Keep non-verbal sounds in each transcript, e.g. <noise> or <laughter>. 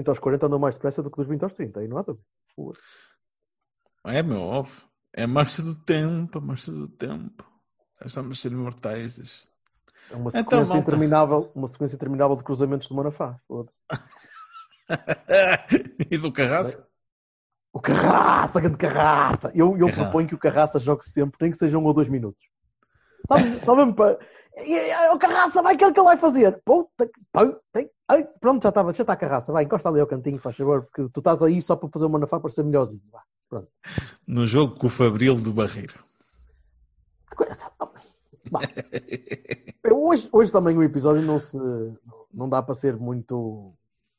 30 aos 40 andam mais depressa do que dos 20 aos 30, aí não há dúvida. É, meu, óbvio. É a marcha do tempo, a marcha do tempo. Estamos a ser imortais. É uma Então, sequência, malta. interminável, uma sequência interminável de cruzamentos de Manafá. <laughs> E do carraço? O Carraça, grande Carraça! Eu, eu Carraça. proponho que o Carraça jogue sempre, nem que seja um ou dois minutos. Sabe, mesmo para. E- O Carraça, vai, aquilo que ele vai fazer. Que- tem- ai, Pronto, já está já está a Carraça. Vai, encosta ali ao cantinho, faz favor, porque tu estás aí só para fazer o Manafá para ser melhorzinho. Vá, pronto. No jogo com o Fabril do Barreiro. Vá. Eu, hoje, hoje também o episódio não se não dá para ser muito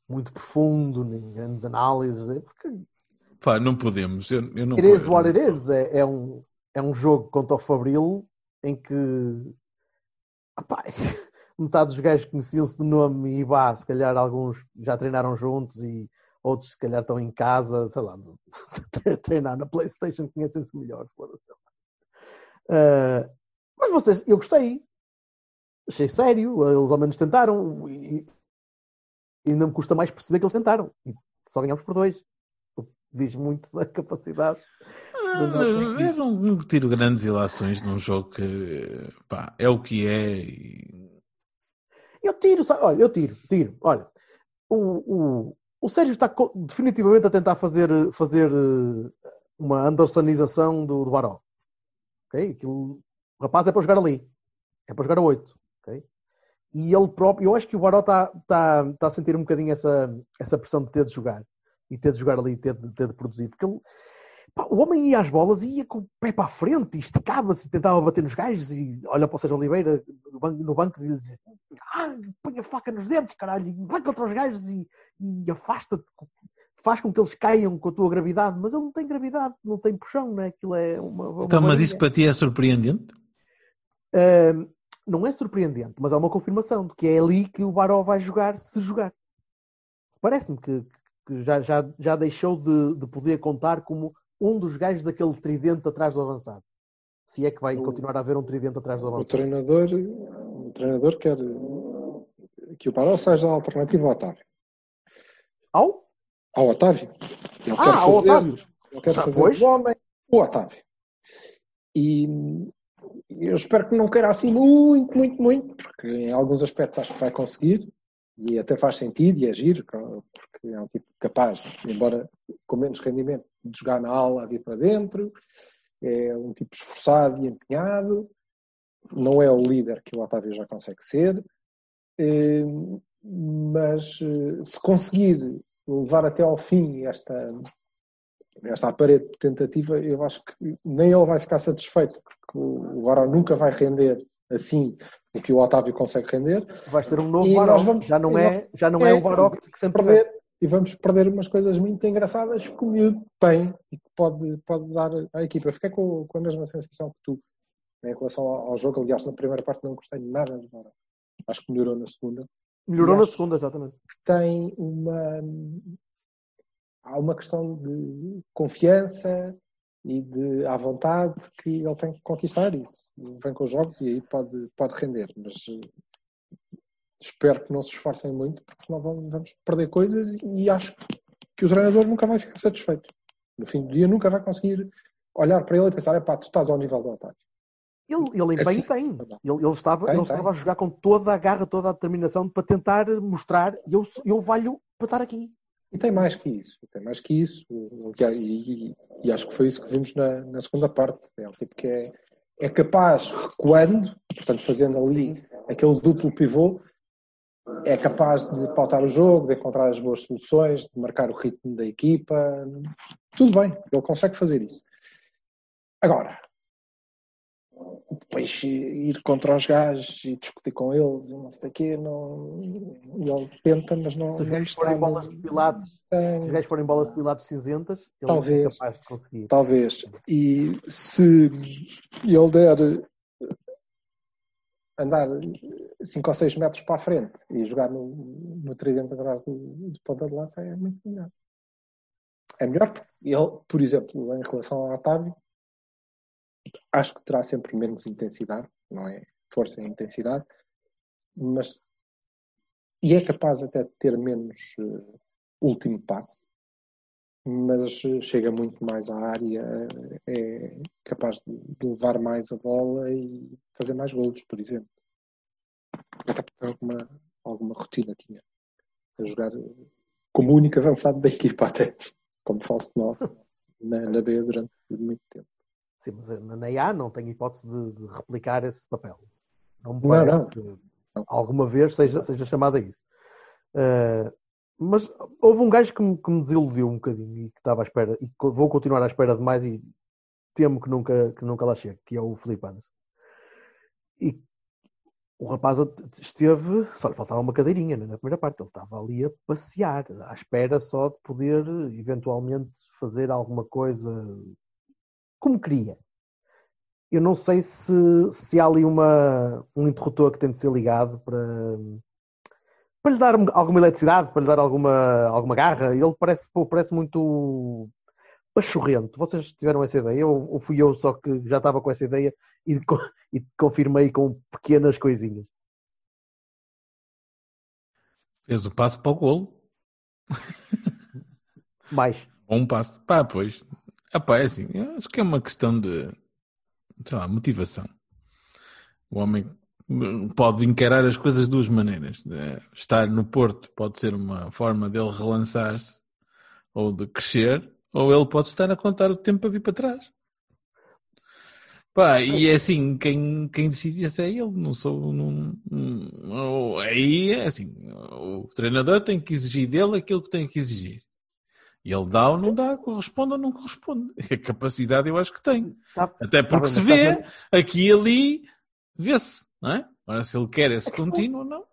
muito profundo, nem grandes análises, é, porque Pá, não podemos. Eu, eu não it is what it is. É, é um, é um jogo contra o Fabril em que apá, <laughs> metade dos gajos conheciam-se de nome e vá, se calhar alguns já treinaram juntos e outros se calhar estão em casa, sei lá, <laughs> treinar na Playstation, conhecem-se melhor. Ah, mas vocês, eu gostei. Achei sério, eles ao menos tentaram e, e ainda me custa mais perceber que eles tentaram. E só ganhamos por dois. Diz muito da capacidade. equipe. Eu não, não tiro grandes ilações num jogo que pá, é o que é. e- Eu tiro, sabe? olha, eu tiro, tiro. Olha, o, o, o Sérgio está definitivamente a tentar fazer, fazer eh, uma Andersonização do, do Baró. Ok? Aquilo, o rapaz é para jogar ali. É para jogar a 8. Ok? E ele próprio, eu acho que o Baró está, está, está a sentir um bocadinho essa, essa pressão de ter de jogar. E ter de jogar ali, ter de, ter de produzir. Porque ele, pá, o homem ia às bolas e ia com o pé para a frente, e esticava-se, tentava bater nos gajos e olha para o Sérgio Oliveira no banco, no banco e lhe dizia ah, põe a faca nos dentes, caralho, e vai contra os gajos e, e afasta-te, faz com que eles caiam com a tua gravidade, mas ele não tem gravidade, não tem puxão, não é? Aquilo é uma. uma Então, mas isso para ti é surpreendente? Ahm, não é surpreendente, mas há uma confirmação de que é ali que o Baró vai jogar se jogar. Parece-me que, que já, já, já deixou de, de poder contar como um dos gajos daquele tridente atrás do avançado. Se é que vai O- continuar a haver um tridente atrás do O avançado. treinador, o treinador quer que o Baró seja a alternativa ao Otávio. Ao? Ao Otávio. Ele quer Ah, ao fazer, Otávio. Ele quer Ah, fazer pois. o homem o Otávio. E eu espero que não queira assim muito, muito, muito, porque em alguns aspectos acho que vai conseguir e até faz sentido e agir, porque é um tipo capaz, embora com menos rendimento, de jogar na aula a vir para dentro, é um tipo esforçado e empenhado, não é o líder que o Otávio já consegue ser, eh, mas eh, se conseguir levar até ao fim esta, esta aparente tentativa, eu acho que nem ele vai ficar satisfeito, porque o Baró nunca vai render assim o que o Otávio consegue render. Vais ter um novo E nós vamos- já não é, já não é, é, o Baró que sempre perder e vamos perder umas coisas muito engraçadas que o miúdo tem e que pode, pode dar à equipa. Eu fiquei com, com a mesma sensação que tu em relação ao, ao jogo. Aliás, na primeira parte não gostei nada do Baró. Acho que melhorou na segunda. Melhorou na segunda, exatamente. que tem uma. Há uma questão de confiança e de à vontade que ele tem que conquistar isso. Vem com os jogos e aí pode, pode render. Mas eh, espero que não se esforcem muito, porque senão vamos, perder coisas e acho que o treinador nunca vai ficar satisfeito. No fim do dia nunca vai conseguir olhar para ele e pensar, pá, tu estás ao nível do Otávio. Ele, ele É empenho assim. tem. Ele, ele estava, Tem, ele tem. estava a jogar com toda a garra, toda a determinação para tentar mostrar eu, eu valho para estar aqui. E tem mais que isso, tem mais que isso, e, e- e acho que foi isso que vimos na, na segunda parte. É um tipo que é, é capaz, recuando, portanto, fazendo ali aquele duplo pivô, é capaz de pautar o jogo, de encontrar as boas soluções, de marcar o ritmo da equipa. Tudo bem, ele consegue fazer isso. Agora, depois ir contra os gajos e discutir com eles e não sei o quê, não, ele tenta, mas não, Se os gajos forem bolas de pilates, se os gajos forem bolas de pilates cinzentas, ele Talvez. é capaz de conseguir. Talvez. E se ele der andar 5 ou 6 metros para a frente e jogar no, no tridente atrás do, do ponta de lança é muito melhor. É melhor porque ele, por exemplo, em relação ao Otávio, acho que terá sempre menos intensidade, não é força e intensidade, mas e é capaz até de ter menos eh, último passe, mas eh, chega muito mais à área, é capaz de, de levar mais a bola e fazer mais golos, por exemplo. Até porque alguma, alguma rotina tinha. A jogar eh, como único avançado da equipa até, como falso 9, na, na B durante muito tempo. Sim, mas na na A não tenho hipótese de, de replicar esse papel. Não me parece não. que Não. alguma vez seja, seja chamado a isso. Uh, mas houve um gajo que me, que me desiludiu um bocadinho e que estava à espera, e vou continuar à espera de mais e temo que nunca, que nunca lá chegue, que é o Filipe Anderson. E o rapaz esteve, só lhe faltava uma cadeirinha né, na primeira parte, ele estava ali a passear, à espera só de poder eventualmente fazer alguma coisa como queria. Eu não sei se, se há ali uma, um interruptor que tem de ser ligado para, para lhe dar um- alguma eletricidade, para lhe dar alguma, alguma garra. Ele parece, parece muito pachorrento. Vocês tiveram essa ideia? Ou, ou fui eu só que já estava com essa ideia e, e confirmei com pequenas coisinhas? Fez o passo para o golo. Mais. Bom passo. Pá, pois. Epá, é assim, eu acho que é uma questão de, sei lá, motivação. O homem pode encarar as coisas de duas maneiras. Eh, Estar no Porto pode ser uma forma dele relançar-se ou de crescer, ou ele pode estar a contar o tempo para vir para trás. Pá, e é assim, quem, quem decide isso é ele, não sou. Não, não- aí é assim, o treinador tem que exigir dele aquilo que tem que exigir. E ele dá ou não dá, corresponde ou não corresponde. <laughs> A capacidade eu acho que tem. Tá- Até porque bem, se mas vê, estás aqui e ali, vê-se, não é? Ora, se ele quer esse questão- contínuo ou não,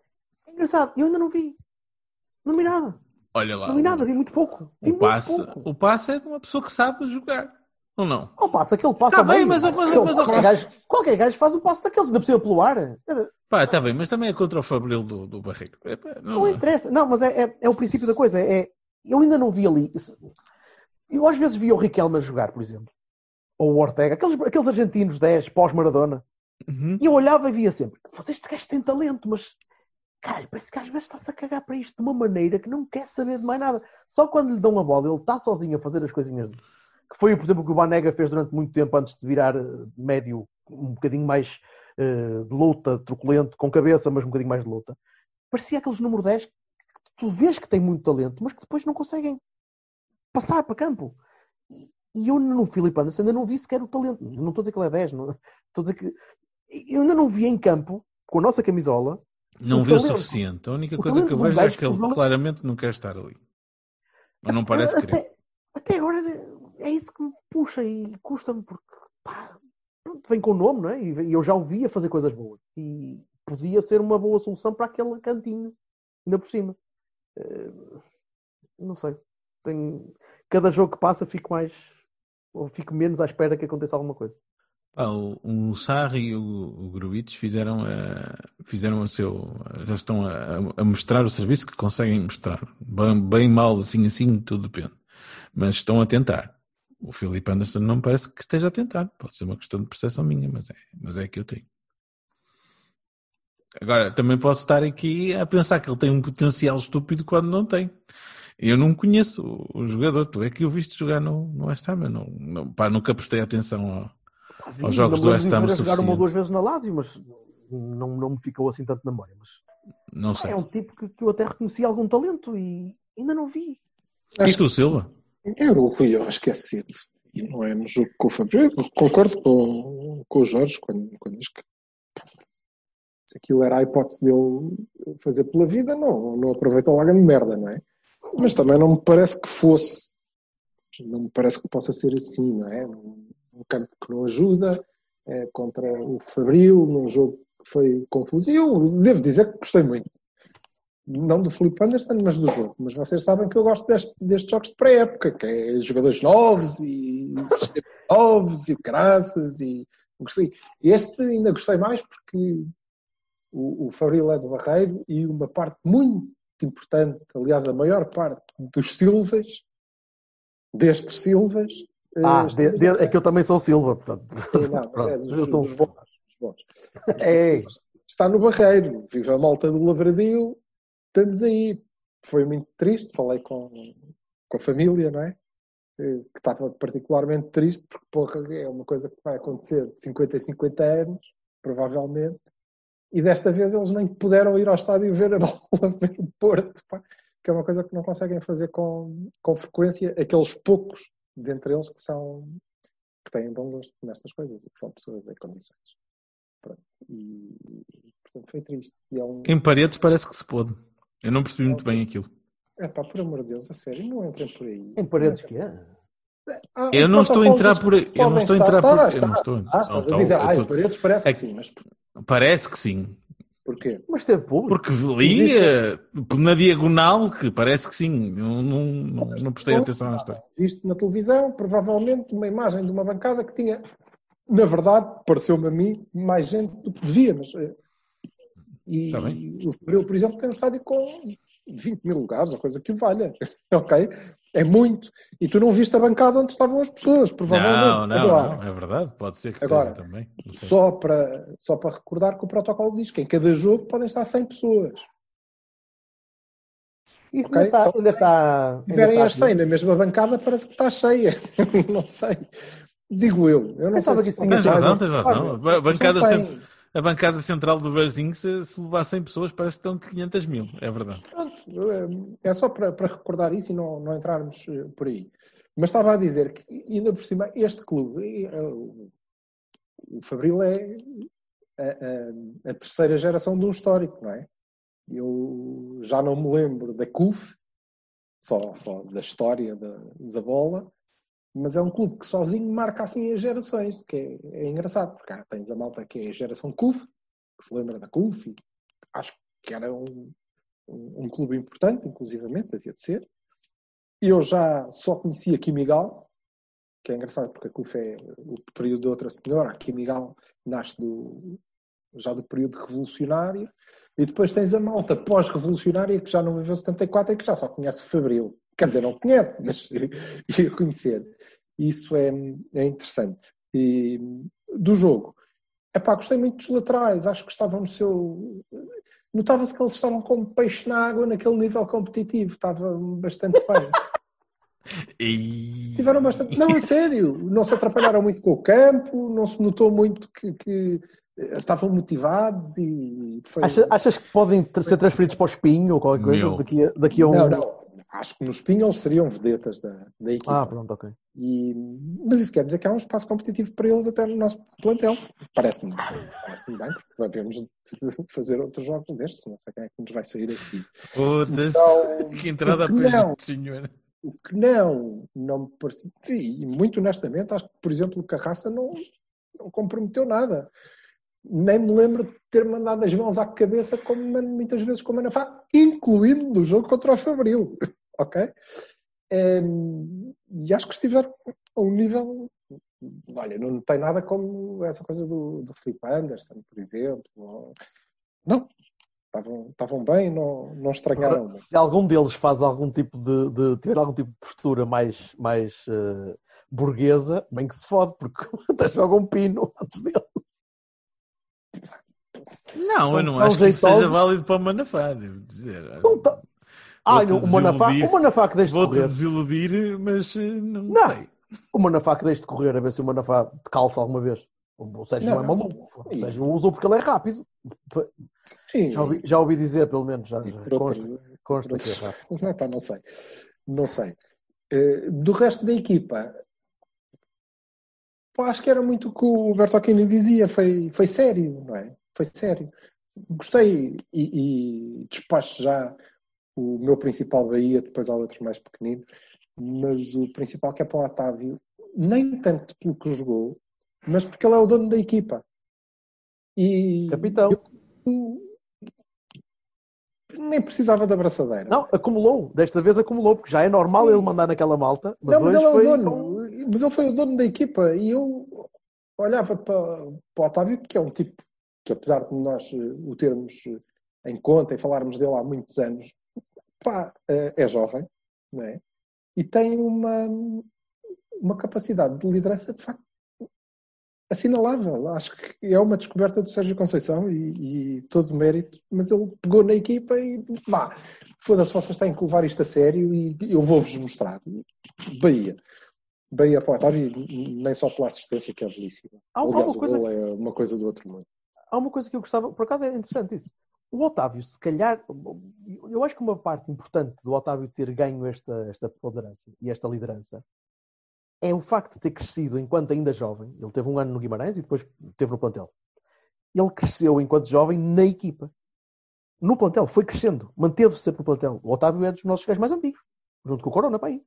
É engraçado, eu ainda não vi. Não vi nada. olha lá. Não vi nada, vi muito pouco. Vi O muito passe, pouco. o passe é de uma pessoa que sabe jogar, ou não? Qual passo? Aquele passo Tá bem, mas- mas- Aquele- mas- qualquer, mas- gajo, qualquer gajo faz um passo daqueles, por cima pelo ar. Pá, está bem, mas também é contra o Fabril do, do Barreiro. É, não, interessa. Não, mas é, é, é o princípio da coisa. É, eu ainda não vi ali. Eu às vezes via o Riquelme a jogar, por exemplo. Ou o Ortega. Aqueles, aqueles argentinos 10 pós-Maradona. Uhum. E eu olhava e via sempre. "Foda, Este gajo tem talento, mas... Caralho, parece que às vezes está-se a cagar para isto de uma maneira que não quer saber de mais nada. Só quando lhe dão a bola, ele está sozinho a fazer as coisinhas. Que foi, por exemplo, o que o Banega fez durante muito tempo antes de virar eh, médio, um bocadinho mais eh, de luta, truculento, com cabeça, mas um bocadinho mais de luta. Parecia aqueles número 10 que tu vês que tem muito talento, mas que depois não conseguem passar para campo. E, e eu no Filipe Anderson ainda não vi sequer o talento. Não estou a dizer que ele é 10, não, estou a dizer que eu ainda não vi em campo, com a nossa camisola, Não O vê o talento. suficiente. A única O coisa que eu talento vejo é que ele claramente não quer estar ali. Ou não parece até, querer. até agora é isso que me puxa e custa-me porque pá, vem com o nome, não é? E eu já o via fazer coisas boas. E podia ser uma boa solução para aquele cantinho, ainda por cima. Eh, Não sei. Tenho... Cada jogo que passa fico mais. ou fico menos à espera que aconteça alguma coisa. O, o Sarri e o, o fizeram, eh, fizeram o seu. Já estão a, a mostrar o serviço que conseguem mostrar. Bem, bem mal, assim, assim, tudo depende. Mas estão a tentar. O Filipe Anderson não parece que esteja a tentar. Pode ser uma questão de percepção minha, mas é, mas é que eu tenho. Agora, também posso estar aqui a pensar que ele tem um potencial estúpido quando não tem. Eu não conheço o, o jogador. Tu é que o viste jogar no, no West Ham. Eu não, não, pá, nunca prestei atenção ao, Pá, Aos jogos do West Ham a jogar uma ou duas vezes na Lazio, mas não, não me ficou assim tanto na memória. Mas Não pá, sei. é um tipo que, que eu até reconheci algum talento e ainda não vi. E tu, Silva? Era o Rui, eu acho que é cedo. E não é no jogo com o Fabrício. Eu concordo com, com o Jorge quando, quando diz que se aquilo era a hipótese dele fazer pela vida, não, não aproveitou logo a merda, não é? Mas também não me parece que fosse, não me parece que possa ser assim, não é? Um, campo que não ajuda, eh, contra o Fabril, num jogo que foi confuso. E eu devo dizer que gostei muito. Não do Felipe Anderson, mas do jogo. Mas vocês sabem que eu gosto deste, destes jogos de pré-época, que é jogadores novos e sistemas novos e graças e gostei. Este ainda gostei mais porque o, o Fabril é do Barreiro e uma parte muito importante, aliás, a maior parte dos Silvas, destes Silvas. eh, Ah, de- de- é que eu também sou Silva, portanto. Não, mas <laughs> é dos, eu sou dos bons. dos bons. É. Está no Barreiro, vive a malta do Lavradio, estamos aí. Foi muito triste, falei com, com a família, não é? Eh, Que estava particularmente triste, porque porra, é uma coisa que vai acontecer de 50 em 50 anos, provavelmente, e desta vez eles nem puderam ir ao estádio ver a <laughs> bola, ver o Porto, pá, que é uma coisa que não conseguem fazer com, com frequência, aqueles poucos dentre eles que são que têm bom gosto nestas coisas e que são pessoas em condições. Pronto. E, e, portanto foi triste. E é um. Em paredes parece que se pôde. Eu não percebi muito bem aquilo. É pá, por amor de Deus, a sério, não entrem por aí. Em paredes que é? Ah, Eu não estou a entrar por aí. Eu não estou a entrar por Tá, aí. Eu não estou. Ah, estás a estou- dizer, ah, em paredes parece É que sim, mas Parece que sim. porquê? Mas teve público. Porque li eh, na diagonal que parece que sim. Eu não, não, não prestei atenção à história. Visto na televisão, provavelmente uma imagem de uma bancada que tinha, na verdade, pareceu-me a mim, mais gente do que devia, mas. eh, E Está bem. o por exemplo, tem um estádio com 20 mil lugares, ou coisa que o valha. <laughs> ok? É muito. E tu não viste a bancada onde estavam as pessoas, provavelmente. Não, não, Agora, não, é verdade. Pode ser que Agora, esteja também. Só para, só para recordar que o protocolo diz que em cada jogo podem estar 100 pessoas. Isso Ok, ainda está. só- Ainda está, Se tiverem as 100 na mesma bancada, parece que está cheia. <laughs> não sei. Digo eu. Eu não Pensava sei que se isso tinha razão, tens razão. A ba- bancada, 100. A bancada central do Barzinho, se, se levar 100 pessoas, parece que estão 500 mil. É verdade. Pronto, é só para, para recordar isso e não, não entrarmos eh, por aí. Mas estava a dizer que, ainda por cima, este clube, eh, o Fabril é a, a- a terceira geração de um histórico, não é? Eu já não me lembro da CUF, só, só da história da, da bola, mas é um clube que sozinho marca assim as gerações, que é, é engraçado, porque há, tens a malta que é a geração CUF, que se lembra da CUF, e acho que era um, um, um clube importante, inclusivamente, havia de ser. Eu já só conhecia Kimigal, que é engraçado porque a CUF é o período de outra senhora, a Kimigal nasce do, já do período revolucionário, e depois tens a malta pós-revolucionária que já não viveu 74 e que já só conhece Fabril. Quer dizer, não conhece, <laughs> mas ia conhecer. Isso é, é interessante. E do jogo, epá, gostei muito dos laterais, acho que estavam no seu. Notava-se que eles estavam como peixe na água naquele nível competitivo, estava bastante bem. <laughs> E... Tiveram bastante. Não, a sério, não se atrapalharam muito com o campo, não se notou muito que, que estavam motivados e foi. Acha- achas que podem ter- ser transferidos para o espinho ou qualquer coisa Meu. daqui a, daqui a um. Não, não. Acho que nos Pinhos seriam vedetas da, da equipa. Ah, pronto, ok. E- mas isso quer dizer que há um espaço competitivo para eles até no nosso plantel. Parece-me parece bem, porque devemos de <laughs> fazer outros jogos destes. Não sei quem é que nos vai sair a seguir. Foda-se. Então, que entrada não? este senhor. O que não, não me parece. Sim, e muito honestamente, acho que, por exemplo, o Carraça não, não comprometeu nada. Nem me lembro de ter mandado as mãos à cabeça, como muitas vezes com o Manafá, incluindo no jogo contra o Fabril. <laughs> ok? Em, e acho que estiveram a um nível. Olha, não tem nada como essa coisa do, do Felipe Anderson, por exemplo. ou- Não, estavam, estavam bem, não, não estranharam muito. Se algum deles faz algum tipo de, de- tiver algum tipo de postura mais, mais eh, burguesa, bem que se fode, porque <laughs> até joga um pino antes dele. Não, eu não acho que isso seja válido para o Manafá, devo dizer. São ta- Ah, Vou-te o Manafá, o Manafá que deixe de Vou-te correr. desiludir, mas eh, não, Não. sei. O Manafá que deixe de correr, a ver se o Manafá te calça alguma vez. O Sérgio não, Não, é não. maluco. O Sérgio usou porque ele é rápido. Sim, Já ouvi, já ouvi dizer, pelo menos. Já, já consta, consta que é rápido. Não, pá, não sei. Não sei. Eh, do resto da equipa, pá, acho que era muito o que o Bertocchini dizia. Foi, foi sério, não é? Foi sério. Gostei e, e despacho já o meu principal Bahia, depois há outros mais pequeninos, mas o principal que é para o Otávio, nem tanto pelo que jogou, mas porque ele é o dono da equipa. E Capitão. eu- nem precisava da abraçadeira. Não, acumulou. Desta vez acumulou, porque já é normal ele mandar naquela malta. Mas Não, mas ele é foi. o dono. Mas ele foi o dono da equipa e eu olhava para, para o Otávio, que é um tipo que, apesar de nós eh, o termos eh, em conta e falarmos dele há muitos anos, pá, eh, é jovem, não é? E tem uma, uma capacidade de liderança, de facto, assinalável. Acho que é uma descoberta do Sérgio Conceição e, e todo o mérito, mas ele pegou na equipa e vá, foda-se, vocês têm que levar isto a sério e eu vou-vos mostrar. Bahia. Bahia para o Otávio, nem só pela assistência, que é belíssima. Há, Aliás, uma o coisa, é uma coisa do outro mundo. Há uma coisa que eu gostava, por acaso é interessante isso. O Otávio, se calhar, eu acho que uma parte importante do Otávio ter ganho esta, esta preponderância e esta liderança é o facto de ter crescido enquanto ainda jovem. Ele teve um ano no Guimarães e depois teve no plantel. Ele cresceu enquanto jovem na equipa. No plantel, foi crescendo, manteve-se sempre no plantel. O Otávio é dos nossos gajos mais antigos, junto com o Corona, para aí.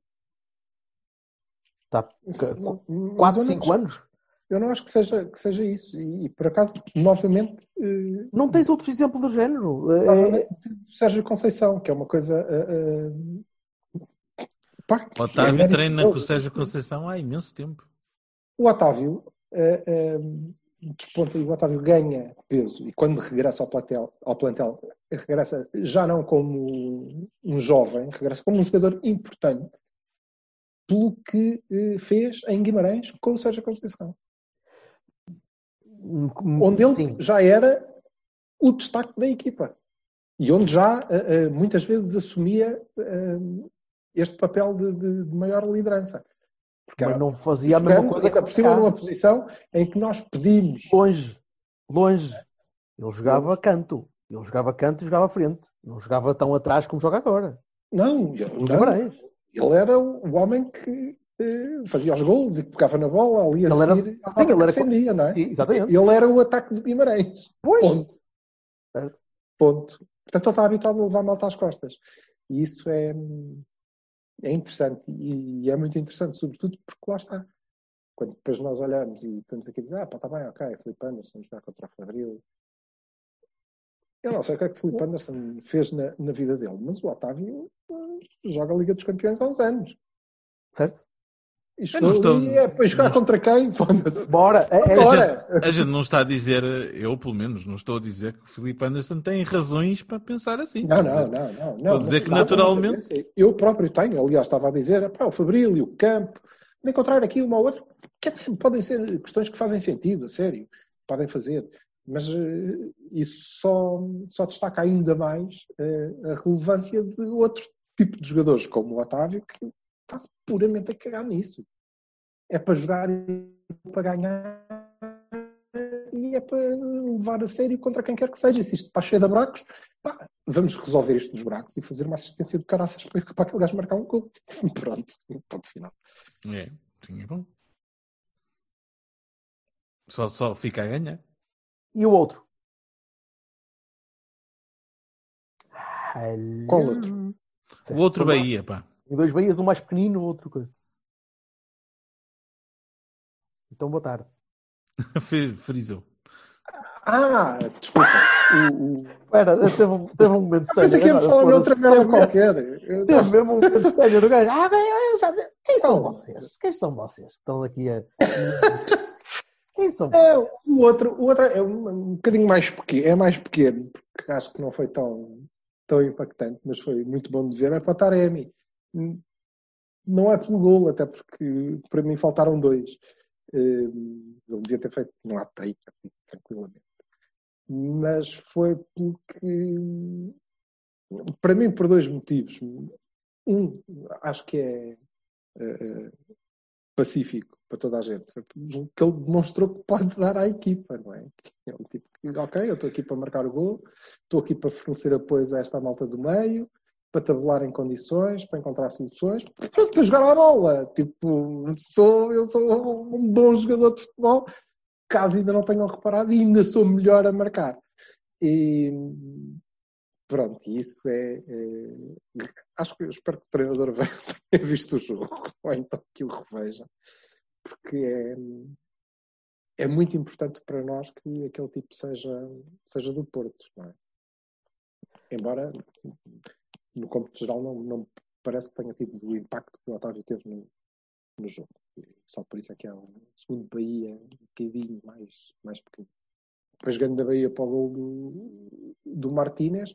Está Mas 4, eu não 5 acho- anos. Eu não acho que seja, que seja isso. E, e, por acaso, novamente, eh, Não tens outro exemplo do género. É- novamente, Sérgio Conceição, que é uma coisa. eh, eh, pá, é Otávio mérito treina com o Sérgio Conceição há imenso tempo. O Otávio eh, eh, desponta e o Otávio ganha peso e quando regressa ao plantel, ao plantel, regressa já não como um jovem, regressa como um jogador importante pelo que eh, fez em Guimarães com o Sérgio Conceição, onde ele Sim. já era o destaque da equipa e onde já eh, eh, muitas vezes assumia eh, este papel de, de- de maior liderança. Porque Mas não fazia a mesma coisa que por cima numa posição em que nós pedimos. Longe, longe. Ele jogava canto. Ele jogava canto e jogava frente. Não jogava tão atrás como joga agora. Não, ele, não. Ele era o homem que fazia os gols e pegava na bola ali a Ele era- seguir, sim, ele era- defendia, não é? Sim, exatamente. Ele era o ataque de Guimarães. Pois. Ponto. Certo. Ponto. Portanto, ele está habituado a levar malta às costas. E isso é, é interessante. E é muito interessante, sobretudo porque lá está. Quando depois nós olhamos e estamos aqui a dizer, ah, pá, está bem, ok, Filipe Anderson jogar contra o Fabril. Eu não sei o que é que Filipe Anderson fez na, na vida dele, mas o Otávio eh, joga a Liga dos Campeões há uns anos. Certo? E não estou- é para jogar não contra quem? Bora. É, é- A gente, a gente não está a dizer, eu pelo menos, não estou a dizer que o Filipe Anderson tem razões para pensar assim. Não, não, dizer, não, não. Estou não a dizer que naturalmente-. Eu próprio tenho, aliás, estava a dizer, pá, o Fabril e o Campo, de encontrar aqui uma ou outra, que até podem ser questões que fazem sentido, a sério, podem fazer, mas eh, isso só, só destaca ainda mais eh, a relevância de outro tipo de jogadores, como o Otávio, que está puramente a cagar nisso. É para jogar e para ganhar e é para levar a sério contra quem quer que seja. Se isto está cheio de buracos, pá, vamos resolver isto dos buracos e fazer uma assistência de caraças para, para aquele gajo marcar um gol. <laughs> Pronto, ponto final. É, sim, é bom. Só, só fica a ganhar. E o outro? Qual outro? O outro Bahia, pá. E dois Bahias, um mais pequenino, o outro coisa. Então, boa tarde. <laughs> Fri- Frisou. Ah, desculpa. O, o... Espera, teve, um- teve um momento sério. Pensei que íamos falar de outra merda qualquer. Eu- Teve mesmo um momento sério no gajo. Ah, bem, eu já vi. Quem são Não. vocês? Quem são vocês que estão aqui a. <laughs> Quem são vocês? É, o outro, o outro é um, um bocadinho mais pequeno, é mais pequeno, porque acho que não foi tão, tão impactante, mas foi muito bom de ver, é para o Taremi. Hum, Não é pelo gol, até porque para mim faltaram dois. Hum, Ele devia ter feito um hat-trick, assim, tranquilamente. Mas foi porque, para mim, por dois motivos. Um, acho que é eh, pacífico para toda a gente. Que ele demonstrou que pode dar à equipa, não é? É um tipo que, ok, eu estou aqui para marcar o gol, estou aqui para fornecer apoios a esta malta do meio, para tabular em condições, para encontrar soluções, para jogar a bola. Tipo, sou, eu sou um bom jogador de futebol, caso ainda não tenham reparado, e ainda sou melhor a marcar. E pronto, isso é, é- Acho que espero que o treinador <laughs> tenha visto o jogo, ou então que o reveja, porque é. é muito importante para nós que aquele tipo seja, seja do Porto, não é? Embora, no cômputo geral, não, não parece que tenha tido o impacto que o Otávio teve no, no jogo. Só por isso é que é um segundo Bahia um bocadinho mais, mais pequeno. Depois ganho da Bahia para o gol do, do Martínez.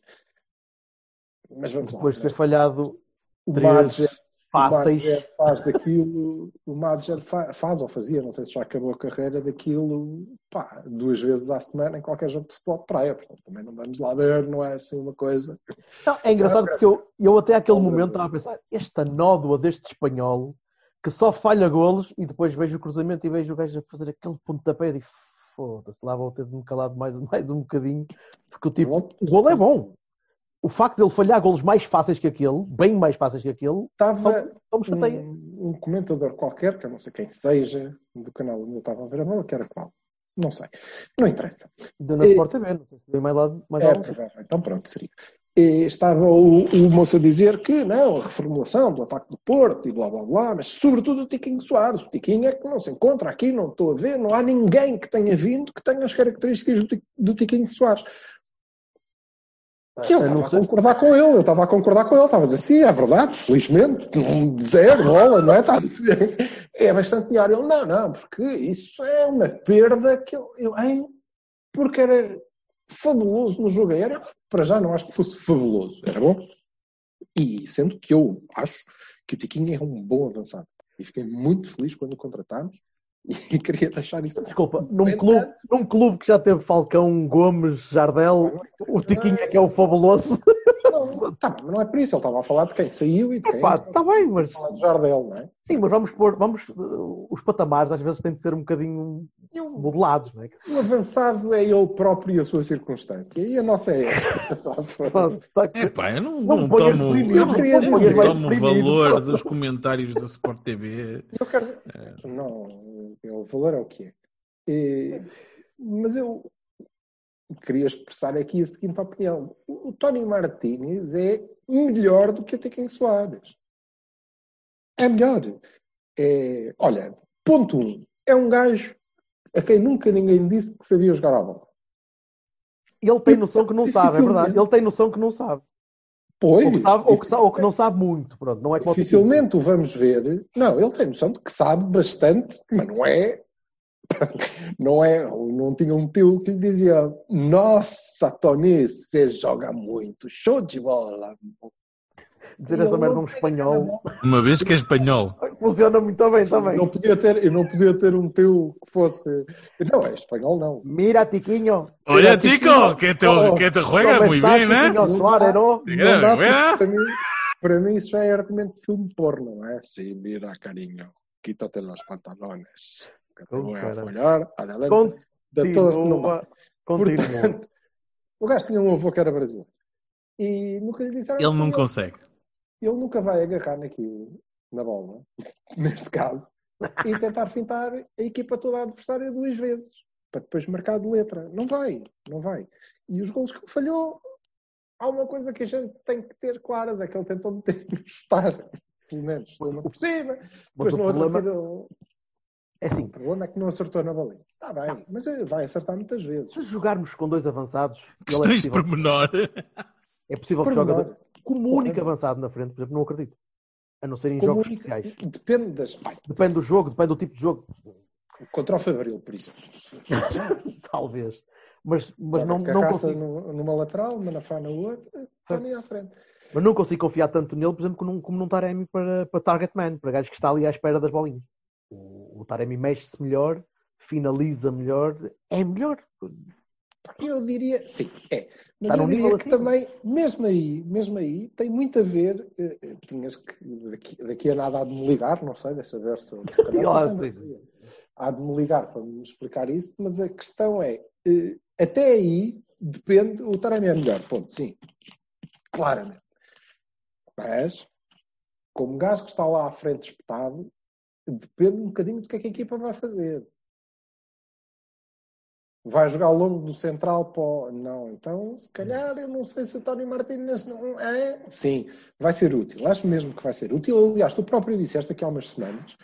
Mas vamos Depois lá. de ter falhado O três Madger, o fáceis. Madger faz daquilo, o Madger fa- faz ou fazia, não sei se já acabou a carreira daquilo, pá, duas vezes à semana em qualquer jogo de futebol de praia. Portanto, também não vamos lá ver, não é assim uma coisa. Não, é engraçado porque eu, eu até aquele momento estava a pensar, esta nódoa deste espanhol que só falha golos e depois vejo o cruzamento e vejo o gajo a fazer aquele pontapé e foda-se, lá vou ter de me calar mais, <laughs> mais um bocadinho, porque o tipo, o golo é bom. O facto de ele falhar golos mais fáceis que aquele, bem mais fáceis que aquele, Estava só, só me chateia. um, um comentador qualquer, que eu não sei quem seja, do canal onde eu estava a ver a bola, que era qual. Não sei. Não interessa. Deu na E- Sport TV, não sei mais lá mais É provável. Então pronto, seria. E estava o, o moço a dizer que não, a reformulação do ataque do Porto e blá blá blá, mas sobretudo o Tiquinho Soares. O Tiquinho é que não se encontra aqui, não estou a ver, não há ninguém que tenha vindo que tenha as características do, do Tiquinho Soares. Que eu não a sei. concordar com ele, eu estava a concordar com ele, estava a dizer, sim, é verdade, felizmente, zero bola, não é? Tá- <laughs> É bastante melhor. Ele, não, não, porque isso é uma perda que eu, eu hein? porque era fabuloso no jogo aéreo, para já não acho que fosse fabuloso, era bom. E sendo que eu acho que o Tiquinho é um bom avançado. E fiquei muito feliz quando o contratámos <laughs> e queria deixar isso. Desculpa, num clube, num clube que já teve Falcão, Gomes, Jardel, o Tiquinho é que é o fabuloso. Não, tá, mas não é por isso, ele estava a falar de quem saiu e de quem está bem, mas falar de Jardel, não é? sim, mas vamos pôr, vamos, uh, os patamares às vezes têm de ser um bocadinho modelados, não é? O avançado é ele próprio e a sua circunstância. E a nossa é esta. <laughs> É pá, eu não, Não não tomo, eu não, queria eu não dizer. tomo valor dos comentários da Sport TV. Eu quero. Não, o valor é o que é. E- mas eu queria expressar aqui a seguinte opinião. O, Tony Martínez é melhor do que o Tiquinho Soares. É melhor. É, olha, ponto um. É um gajo a quem nunca ninguém disse que sabia jogar à bola. Ele tem noção que não sabe, é verdade. Ele tem noção que não sabe. Pois. Ou que, sabe, ou, que ou que não sabe muito. Pronto, não é. Dificilmente o vamos ver. Não, ele tem noção de que sabe bastante, mas não é. <laughs> Não é. Não tinha um tio que lhe dizia: Nossa, Tony, você joga muito, show de bola. Dizer essa merda não um espanhol Uma vez que é espanhol. funciona muito bem também. Não podia ter, eu não podia ter um teu que fosse. Não, é espanhol, não. Mira, Tiquinho. Olha, Mira, Tiquinho. que te, Oh, que te juegas ¿Cómo muy bien, ¿eh? Tiquinho no? Sí, Não dá, para, mim, para mim isso já é argumento de filme porno, não é? Sim, mira, carinho, quítate los pantalones. Te Oh, a cara. follar, adelante. De todas que não. Continua. Continua. Portanto, o gajo tinha um avô que era brasileiro. E nunca lhe disseram Ele não ele- consegue. ele nunca vai agarrar naquilo, na bola, <laughs> neste caso, e tentar fintar a equipa toda adversária duas vezes, para depois marcar de letra. Não vai, não vai. E os golos que ele falhou, há uma coisa que a gente tem que ter claras, é que ele tentou meter no chutar, pelo menos, estou uma por cima, Mas depois o no outro problema tirou. É assim, O problema é que não acertou na baliza. Está bem, mas vai acertar muitas vezes. se jogarmos com dois avançados, é Questões pormenor. <laughs> é possível que jogue como único avançado na frente, por exemplo, não acredito. A não ser em Como jogos único- especiais. Depende das. Ai, Depende do jogo, depende do tipo de jogo. contra o Fabril, por exemplo. <laughs> Talvez. Mas, mas não, não consigo, no- numa lateral, Manafá na outra, Tony à frente. mas não consigo confiar tanto nele, por exemplo, como num, como num Taremi para, para target man, para gajo que está ali à espera das bolinhas. O, o Taremi mexe-se melhor, finaliza melhor, é melhor. Eu diria, sim, é. Mas Está eu diria que também, mesmo aí, mesmo aí, tem muito a ver. eh, tinhas que, daqui, daqui a nada há de me ligar, não sei, deixa ver se, se calhar há de me ligar para me explicar isso, mas a questão é, eh, até aí depende, o Taremi é melhor, ponto, sim. Claramente. Mas, como gajo que está lá à frente espetado, depende um bocadinho do que é que a equipa vai fazer. Vai jogar ao longo do central para o... Não, então se calhar eu não sei se o Tony Martínez não é. Sim, vai ser útil. Acho mesmo que vai ser útil. Aliás, tu próprio disseste aqui há umas semanas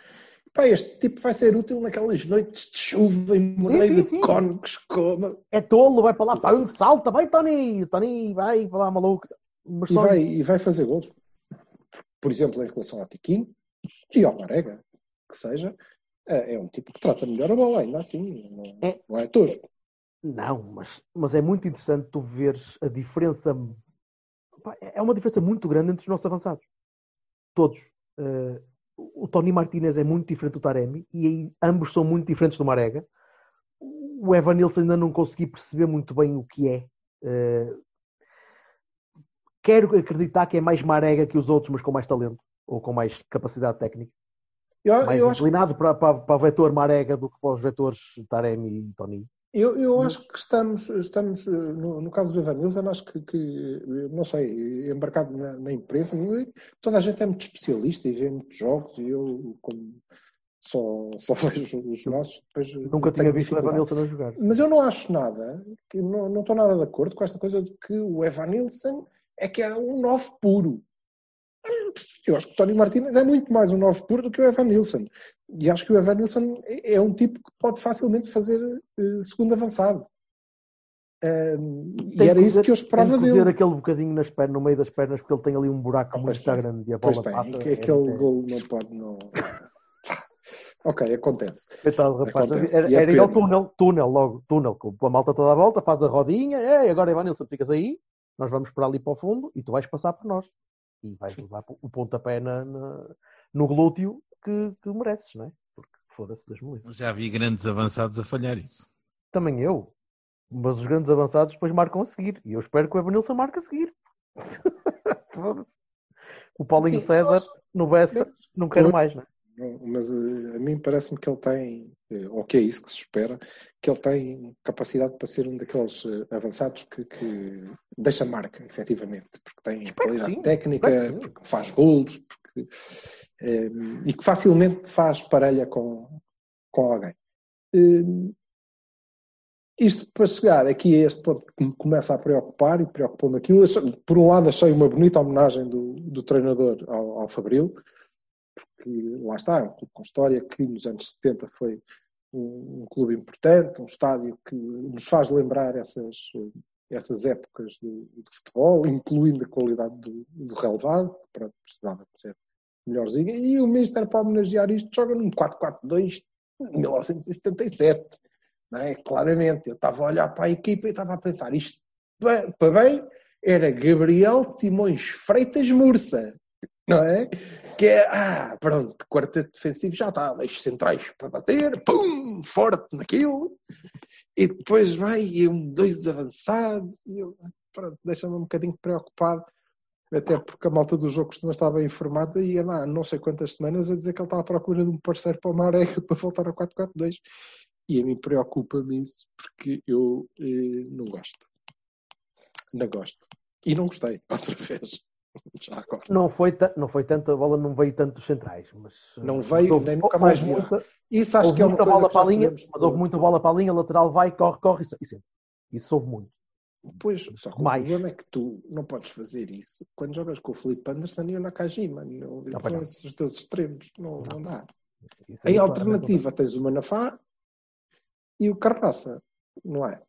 pá, este tipo vai ser útil naquelas noites de chuva em Moreira sim, de. Cónicos, como... É tolo, vai para lá, pá, um salta, vai Tony, Tony, vai para lá, maluco. Mas e, só vai, e vai fazer gols. Por exemplo, em relação ao Tiquinho e ao Marega, que seja, é, é um tipo que trata melhor a bola, ainda assim, não É. não é tosco. Não, mas, mas é muito interessante tu veres a diferença. Pá, É uma diferença muito grande entre os nossos avançados. Todos. Eh, o Tony Martinez é muito diferente do Taremi e aí ambos são muito diferentes do Marega. O Evan Nilsson ainda não consegui perceber muito bem o que é. Eh, quero acreditar que é mais Marega que os outros, mas com mais talento ou com mais capacidade técnica. Eu, Mais eu, acho, inclinado para, para, para o vetor Marega do que para os vetores Taremi e Tony. eu, eu acho que estamos, estamos eh, no, no caso do Evan Nilsson, acho que, que, não sei, embarcado na, na imprensa, toda a gente é muito especialista e vê muitos jogos e eu, como só, <laughs> só vejo os nossos, depois Nunca tenho tinha visto o Evan dificuldade. Nilsson a jogar. Mas eu não acho nada, que não, não estou nada de acordo com esta coisa de que o Evan Nilsson é que é um 9 puro. Eu acho que o Tony Martínez é muito mais um 9 puro do que o Evan Nilsson. E acho que o Evan Nilsson é é um tipo que pode facilmente fazer eh, segundo avançado. Um, e Tem era isso que eu esperava tem dele. cozer aquele bocadinho nas pernas, no meio das pernas, porque ele tem ali um buraco Ah, muito tem. grande e a bola tem, passa. é aquele muito- gol não pode. Não... <laughs> ok, acontece. Coitado, rapaz. Acontece. Era, é era igual túnel, túnel, logo, túnel, com a malta toda à volta, faz a rodinha, Ei, agora Ivanilson, ficas aí, nós vamos para ali para o fundo e tu vais passar por nós. E vais levar o pontapé na, na- no glúteo que, que mereces, não é? Porque foda-se das livre. Já vi grandes avançados a falhar isso. Também eu. Mas os grandes avançados depois marcam a seguir. E eu espero que o Evanilson marque a seguir. <laughs> O Paulinho Sim, César no Bessa, não quero mais, não é? Mas eh, a mim parece-me que ele tem, ou que é isso que se espera, que ele tem capacidade para ser um daqueles eh, avançados que, que deixa marca, efetivamente, porque tem que qualidade sim, técnica, espero porque faz golos, porque, eh, e que facilmente faz parelha com, com alguém. Eh, isto para chegar aqui a este ponto que me começa a preocupar e preocupou-me aquilo. Por um lado, achei uma bonita homenagem do, do treinador ao, ao Fabril, porque lá está, é um clube com história que nos anos 70 foi um, um clube importante, um estádio que nos faz lembrar essas, essas épocas de futebol, incluindo a qualidade do, do relevado, que pronto, precisava de ser melhorzinho. E o Mister, para homenagear isto, joga num 4-4-2 de 1977. Não é? Claramente, eu estava a olhar para a equipa e estava a pensar, isto pa- para bem era Gabriel Simões Freitas Mursa, não é? Que é, ah, pronto, quarteto defensivo já está, eixos centrais para bater, pum, forte naquilo, e depois vai um, dois avançados, e eu, pronto, deixa-me um bocadinho preocupado, até porque a malta do jogo costuma estar bem informada e anda há não sei quantas semanas a dizer que ele está à procura de um parceiro para o Marega <laughs> para voltar a 4-4-2. E a mim preocupa-me isso porque eu eh, não gosto. Não gosto. E não gostei, <laughs> outra vez. <laughs> Já agora. Não foi, não foi tanto, a bola não veio tanto dos centrais, mas Não mas veio, houve- nem nunca houve mais muita, Isso acho houve que é uma muita bola para a linha, mas houve muita bola para a linha, lateral vai, corre, corre, isso, isso, isso houve muito. Pois, só que Mais. o problema é que tu não podes fazer isso quando jogas com o Felipe Anderson e o Nakajima. Não, Não, são não. esses os teus extremos. Não, não dá. Isso aí, Em claramente, alternativa tens o Manafá e o Carraça, não é?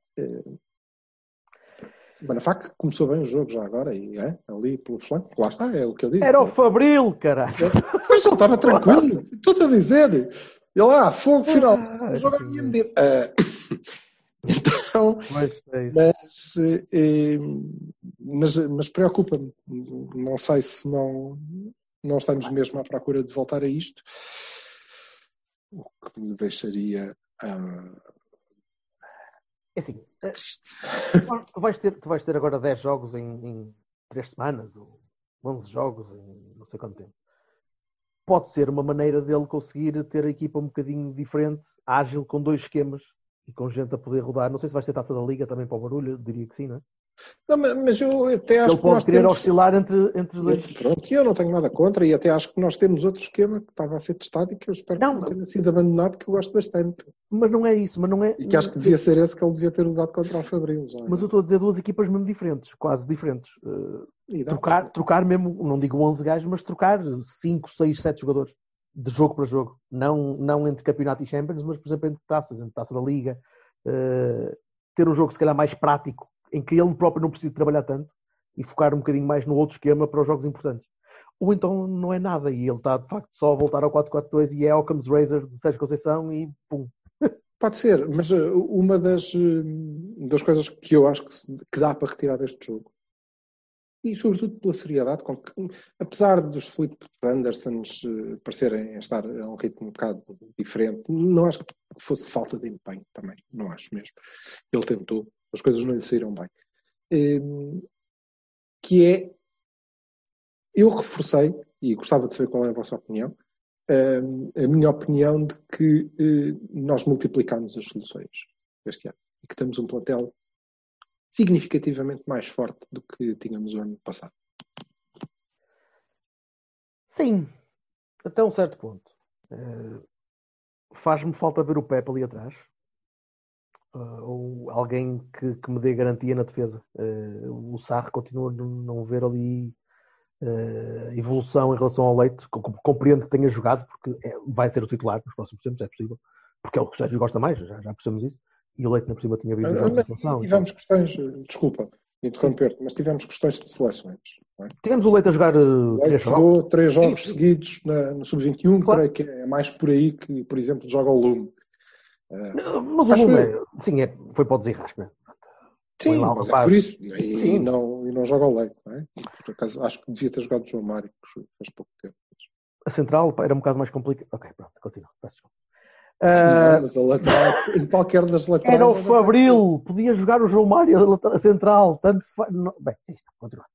Que começou bem o jogo já agora, e é, ali pelo flanco, lá está, é o que eu digo. Era o Fabril, caralho. Pois ele estava tranquilo, <laughs> estou-te a dizer. Ele, ah, fogo final, Ah, o jogo à minha medida. Ah, <laughs> então, é isso. mas, eh, mas, mas preocupa-me. Não sei se não, não estamos mesmo à procura de voltar a isto, o que me deixaria ah, É assim, eh, tu vais ter, tu vais ter agora 10 jogos em, em 3 semanas, ou 11 jogos em não sei quanto tempo. Pode ser uma maneira dele conseguir ter a equipa um bocadinho diferente, ágil, com dois esquemas e com gente a poder rodar. Não sei se vais ter taça da liga também para o barulho, diria que sim, não é? Não, mas- eu até acho Ele que nós pode querer temos. oscilar entre, entre dois. Pronto, e eu não tenho nada contra, e até acho que nós temos outro esquema que estava a ser testado e que eu espero Não, que não tenha sido abandonado, que eu gosto bastante. Mas não é isso, mas não é. E que acho que devia ser esse que ele devia ter usado contra o Fabril. Já. Mas eu estou a dizer duas equipas mesmo diferentes, quase diferentes. Eh, E trocar, trocar mesmo, não digo 11 gajos, mas trocar 5, 6, 7 jogadores. de jogo para jogo. Não, não entre campeonato e Champions, mas, por exemplo, entre taças, entre taça da Liga. Uh, ter um jogo, se calhar, mais prático, em que ele próprio não precisa trabalhar tanto e focar um bocadinho mais no outro esquema para os jogos importantes. Ou então não é nada e ele está, de facto, só a voltar ao 4-4-2 e é Occam's Razor de Sérgio Conceição e pum. <laughs> Pode ser, mas uh, uma das, uh, das coisas que eu acho que, que dá para retirar deste jogo e sobretudo pela seriedade com que, apesar dos Felipe Andersons uh, parecerem estar a um ritmo um bocado diferente, não acho que fosse falta de empenho também, não acho mesmo. Ele tentou, as coisas não lhe saíram bem. Um, que é, eu reforcei, e gostava de saber qual é a vossa opinião, um, a minha opinião de que uh, nós multiplicamos as soluções este ano e que temos um plantel significativamente mais forte do que tínhamos o ano passado. Sim, até um certo ponto. Uh, Faz-me falta ver o Pepe ali atrás. Uh, ou alguém que, que, me dê garantia na defesa. Uh, o Sarre continua a não ver ali evolução em relação ao Leite. Compreendo que tenha jogado, porque é, vai ser o titular nos próximos tempos, é possível. Porque é o que o Sérgio gosta mais, já, já percebemos isso e o Leite na por cima tinha vindo da seleção. Tivemos então. questões, desculpa interromper-te, mas tivemos questões de seleções. É? Tivemos o Leite a jogar uh, Leite três jogou jogos. três jogos Sim. seguidos na, no Sub-21, claro. creio que é mais por aí que, por exemplo, joga o Lume. Uh, mas o Lume, é, sim, é, foi para o desirrasco, não é? Sim, é por isso. E, sim. não, e não joga o Leite, não é? Por acaso, acho que devia ter jogado o João Mário, que faz pouco tempo. A central era um bocado mais complicado. Ok, pronto, continua. Peço desculpa. Uh, mas a lateral, em qualquer das laterais. Era o Fabril, podia jogar o João Mário a central. Tanto fa... não, bem, isto, continua.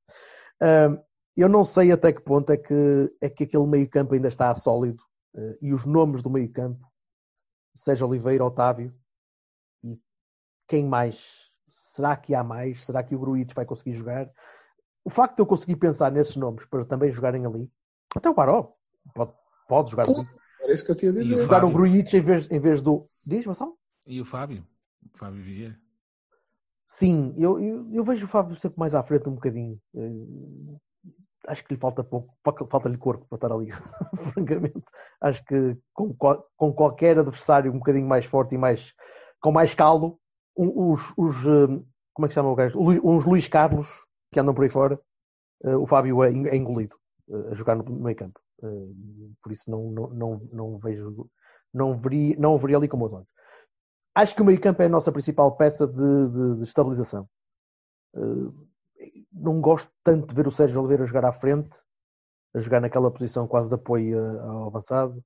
Uh, eu não sei até que ponto é que, é que aquele meio-campo ainda está sólido uh, e os nomes do meio-campo, seja Oliveira, Otávio e quem mais? Será que há mais? Será que o Gruites vai conseguir jogar? O facto de eu conseguir pensar nesses nomes para também jogarem ali, até o Baró pode, pode jogar ali era isso que eu tinha a dizer. E jogar o Grujic em vez, em vez do. Diz, Marcelo? E o Fábio? O Fábio Vieira? Sim, eu, eu, eu, vejo o Fábio sempre mais à frente um bocadinho. Eh, acho que lhe falta pouco, falta-lhe corpo para estar ali, <laughs> francamente. Acho que com, com qualquer adversário um bocadinho mais forte e mais com mais caldo, os, os eh, como é que se chama o gajo? Uns Luís Carlos que andam por aí fora, eh, o Fábio é, é engolido a jogar no meio campo. Eh, por isso não, não, não, não vejo, não veria, não veria ali como olhos. Acho que o meio campo é a nossa principal peça de, de, de estabilização. Eh, não gosto tanto de ver o Sérgio Oliveira jogar à frente, a jogar naquela posição quase de apoio ao avançado.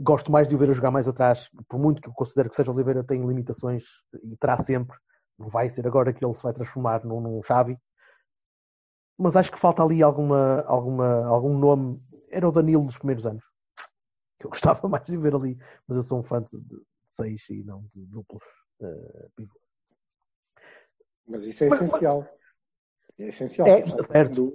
Gosto mais de o ver a jogar mais atrás, por muito que eu considero que o Sérgio Oliveira tem limitações e terá sempre. Não vai ser agora que ele se vai transformar num, num Xavi. Mas acho que falta ali alguma, alguma, algum nome era o Danilo dos primeiros anos. Que eu <laughs> gostava mais de ver ali, mas eu sou um fã de, seis e não de duplos uh, pivôs. Mas isso é mas, essencial. É essencial. É, certo.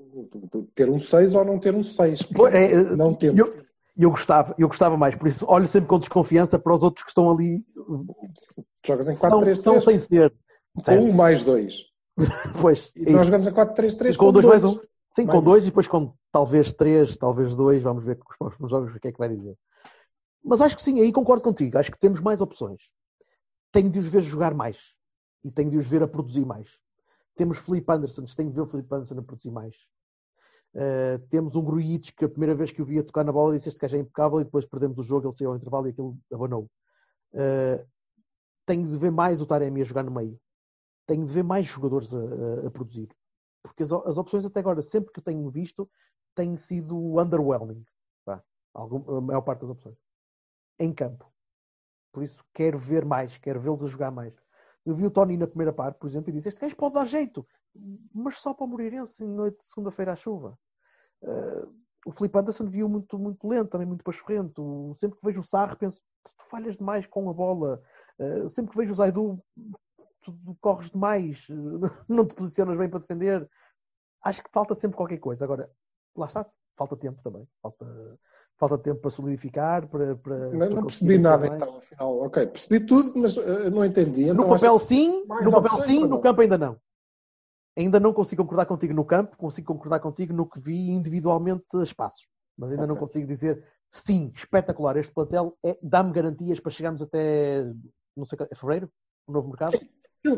Ter um 6 ou não ter um 6. É, eh, não temos. Eu, eu, gostava, eu gostava mais, por isso olho sempre com desconfiança para os outros que estão ali. Jogas em 4-3-3. Estão sem ser. Com um mais dois. <laughs> pois. E nós jogamos a 4-3-3 com 2 mais um. Sim, com dois e depois com talvez três, talvez dois. Vamos ver com os próximos jogos o que é que vai dizer. Mas acho que sim, aí concordo contigo. Acho que temos mais opções. Tenho de os ver jogar mais. E tenho de os ver a produzir mais. Temos Felipe Anderson, tenho de ver o Felipe Anderson a produzir mais. Uh, temos um Grujic que a primeira vez que o via tocar na bola disse este gajo é impecável e depois perdemos o jogo, ele saiu ao intervalo e aquilo abanou. Uh, tenho de ver mais o Taremi a jogar no meio. Tenho de ver mais jogadores a, a, a produzir porque as, as, opções até agora, sempre que tenho visto, têm sido underwhelming. Pá, algum, a maior parte das opções. Em campo. Por isso quero ver mais, quero vê-los a jogar mais. Eu vi o Tony na primeira parte, por exemplo, e disse: Este gajo pode dar jeito, mas só para Moreirense em noite de segunda-feira à chuva. Uh, o Felipe Anderson viu muito, muito lento, também muito pachorrento. Sempre que vejo o Sarre, penso: Tu falhas demais com a bola. Uh, sempre que vejo o Zaidu, tu corres demais, <laughs> não te posicionas bem para defender. Acho que falta sempre qualquer coisa. Agora, lá está, falta tempo também. Falta, falta tempo para solidificar, para. para não, para não percebi nada então, afinal. Ok, percebi tudo, mas uh, não entendi. Então, no papel sim, no papel sim, no campo ainda não. Ainda não consigo concordar contigo no campo, consigo concordar contigo no que vi individualmente a espaços. Mas ainda okay. não consigo dizer sim, espetacular. Este plantel é, dá-me garantias para chegarmos até, não sei, é fevereiro, o novo mercado,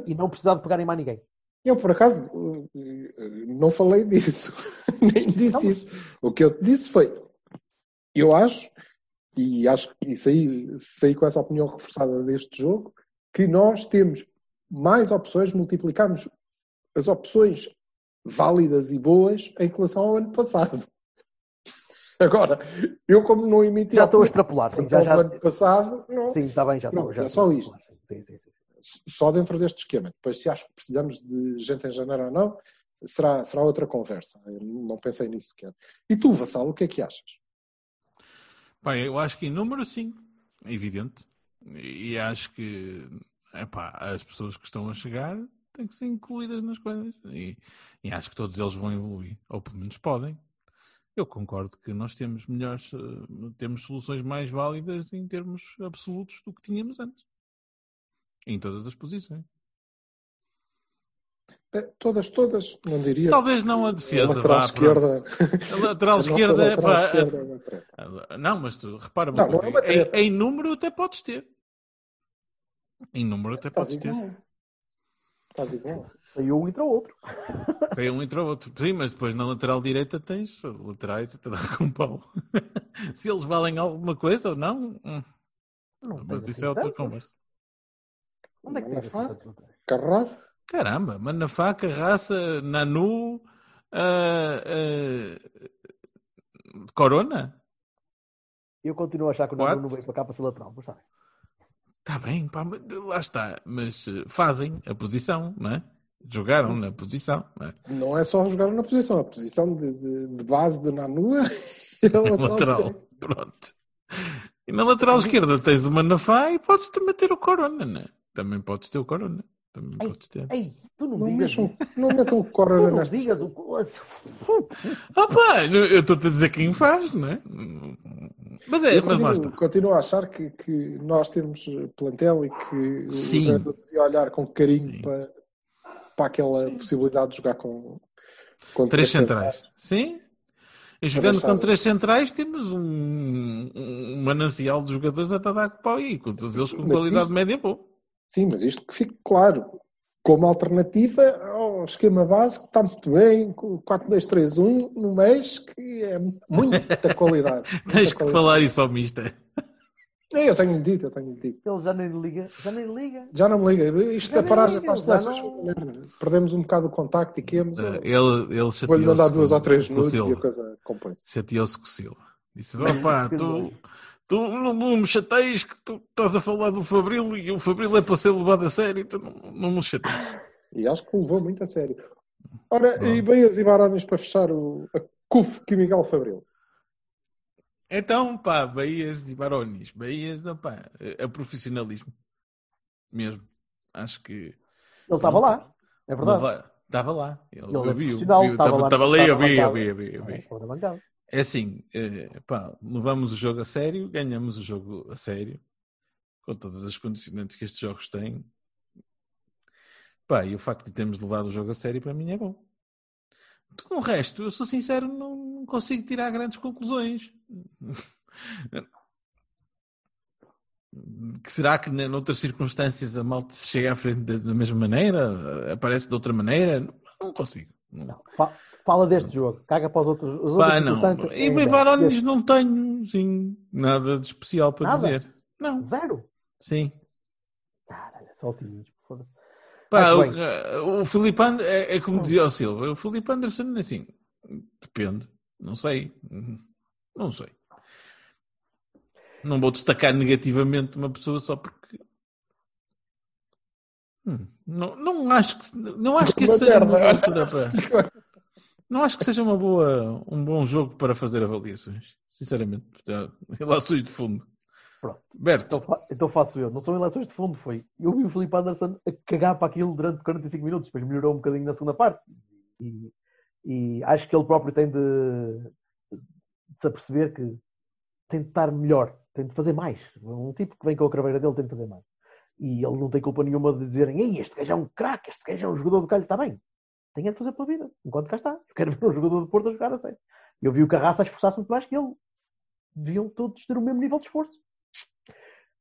e não precisar de pegar em mais ninguém. Eu, por acaso, eh, eh, não falei disso, <laughs> nem disse Não, mas- isso. O que eu te disse foi: eu acho, e acho que saí, saí com essa opinião reforçada deste jogo, que nós temos mais opções, multiplicamos as opções válidas e boas em relação ao ano passado. <laughs> Agora, eu, como não emiti Já estou a extrapolar, sim, já, já, ano passado, não, sim, está bem, já estou. Já é só isto. sim, sim, sim, só dentro deste esquema. Depois, se acho que precisamos de gente em janeiro ou não, será, será outra conversa. Eu não pensei nisso sequer. E tu, Vassalo, o que é que achas? Eu acho que em número sim, é evidente. E acho que epá, as pessoas que estão a chegar têm que ser incluídas nas coisas. E, e acho que todos eles vão evoluir, ou pelo menos podem. Eu concordo que nós temos melhores, eh, temos soluções mais válidas em termos absolutos do que tínhamos antes. Em todas as posições. Eh, Todas, todas, não diria. Talvez não a defesa. A lateral vá, esquerda. A lateral <laughs> a esquerda, lateral pá, esquerda é uma treta. Não, mas tu repara uma Não, não coisa. é uma em, em número até podes ter. Em número até Estás podes ter. igual. Estás igual. Saiu um entrou outro. <laughs> Tem um entre o outro. Sim, mas depois na lateral direita tens laterais e te dá com pau. <laughs> Se eles valem alguma coisa ou não, hum, Não mas isso assim é outra conversa. Onde é que tens assim Caramba, Manafá, Carraça, Nanu, ah, ah, Corona? Eu continuo a achar que o? Nuno não veio para cá para ser lateral, mas está bem. Está bem, pá, mas lá está. Mas eh, fazem a posição, não é? Jogaram na posição, não é? Não é só jogar na posição, a posição de, de- de base do Nanua e a lateral. Pronto. E na lateral esquerda tens o Manafá e podes também ter o Corona, né? Também podes ter o Corona. Também Ei, ter. Ei, tu não, Não digas mexam, não metam o Tu Corona não nesta. digas o... Ah pá, eu estou-te a dizer quem faz, não é? Mas é, Eu mas lá continuo, está. continuo a achar que, que nós temos plantel e que Sim. o devia olhar com carinho Sim. para, para aquela possibilidade de jogar com, com Três centrais. Sim. E jogando com três centrais temos um, um manancial de jogadores a dar com pau aí, com todos eles com qualidade isto- média boa. Sim, mas isto que fique claro. Como alternativa ao esquema base que está muito bem, com o 4-2-3-1 no mês, que é muita qualidade. <laughs> muita Tens que qualidade. falar isso ao mister. É, Eu tenho-lhe dito, eu tenho-lhe dito. Ele já nem liga. Já nem liga. Já não me liga. Isto Já da paragem liga, para as seleções não-. Perdemos um bocado o contacto e quemos. Eh, Ele, ele chateou-se. Vou-lhe mandar duas com- ou três nudes e a coisa compõe-se. Chateou-se com o Silva. Disse: <laughs> opá, tu, tu não, não me chateias que tu estás a falar do Fabril e o Fabril é para ser levado a sério, tu não, não me chateias. E acho que levou muito a sério. Ora, Bom. e Beias e Barões para fechar o, a CUF que Miguel Fabril. Então, pá, Bahias e Barões. Bahias, não, pá, é, é profissionalismo. Mesmo. Acho que. Ele estava lá. É verdade. Estava lá. Eu, Ele é eu vi, profissional, eu vi, estava lá- estava ali, eu vi, eu vi, eu vi, É assim, eh, pá, levamos o jogo a sério, ganhamos o jogo a sério, com todas as condicionantes que estes jogos têm. Pá, e o facto de termos levado o jogo a sério para mim é bom. Tudo o resto, eu sou sincero, não consigo tirar grandes conclusões. <laughs> Que será que ne- noutras circunstâncias a malta chega à frente da mesma maneira? Aparece de outra maneira? Não, não consigo. Não. Fala deste jogo. Caga para os outros. As outras Pá, não. E é, é, Barones não tenho, sim, nada de especial para Nada? dizer. Não, Zero. sim. Caralho, é só otimismo. Foda-se. Pá, o, o Filipe And- é, é como dizia o Silva, o Filipe Anderson, assim, depende, não sei, não sei. Não vou destacar negativamente uma pessoa só porque. Hum, não, não acho que não acho que isso seja uma para. <laughs> Não acho que seja uma boa, um bom jogo para fazer avaliações, sinceramente. Já- <laughs> Relações de fundo. Pronto. Berto, Então, fa- então faço eu. Não são eleições de fundo, foi. Eu vi o Filipe Anderson a cagar para aquilo durante 45 minutos, depois melhorou um bocadinho na segunda parte. E, e acho que ele próprio tem de, de se aperceber que tem de estar melhor, tem de fazer mais. Um tipo que vem com a craveira dele tem de fazer mais. E ele não tem culpa nenhuma de dizerem Ei, este gajo é um craque, este gajo é um jogador do calho, está bem. Tem é de fazer pela vida, enquanto cá está. Eu quero ver um jogador do Porto a jogar a sério. Eu vi o Carraça a esforçar-se muito mais que ele. deviam todos ter o mesmo nível de esforço.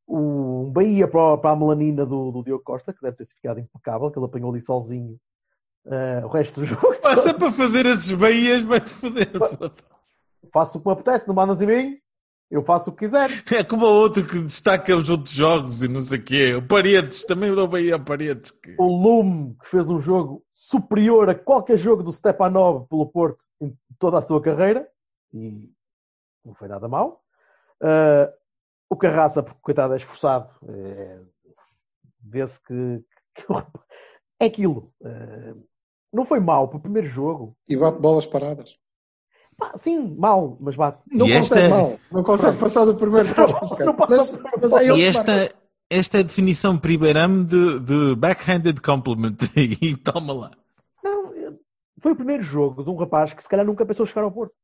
Um Bahia para, a melanina do, do Diogo Costa, que deve ter ficado impecável, que ele apanhou ali sozinho uh, o resto do jogo. Passa para fazer esses Bahias, vai-te foder. Faço o que me apetece, não mandas em mim, eu faço o que quiser. É como o outro que destaca os outros jogos e não sei o quê. O Paredes, também dou Bahia a Paredes. Que... O Lume, que fez um jogo superior a qualquer jogo do Stepanov pelo Porto em toda a sua carreira, e não foi nada mal. Uh, o Carraça, porque coitado é esforçado, é... vê-se que, que, <laughs> é aquilo. Uh, não foi mal para o primeiro jogo. E bate bolas paradas. Pá, sim, mal, mas bate. Não E consegue esta- mal. Não consegue passar do primeiro posto. <laughs> Não passa mas, do mas é E esta, esta é a definição primeirame de, de backhanded compliment. <laughs> E toma lá. Não, foi o primeiro jogo de um rapaz que se calhar nunca pensou chegar ao Porto.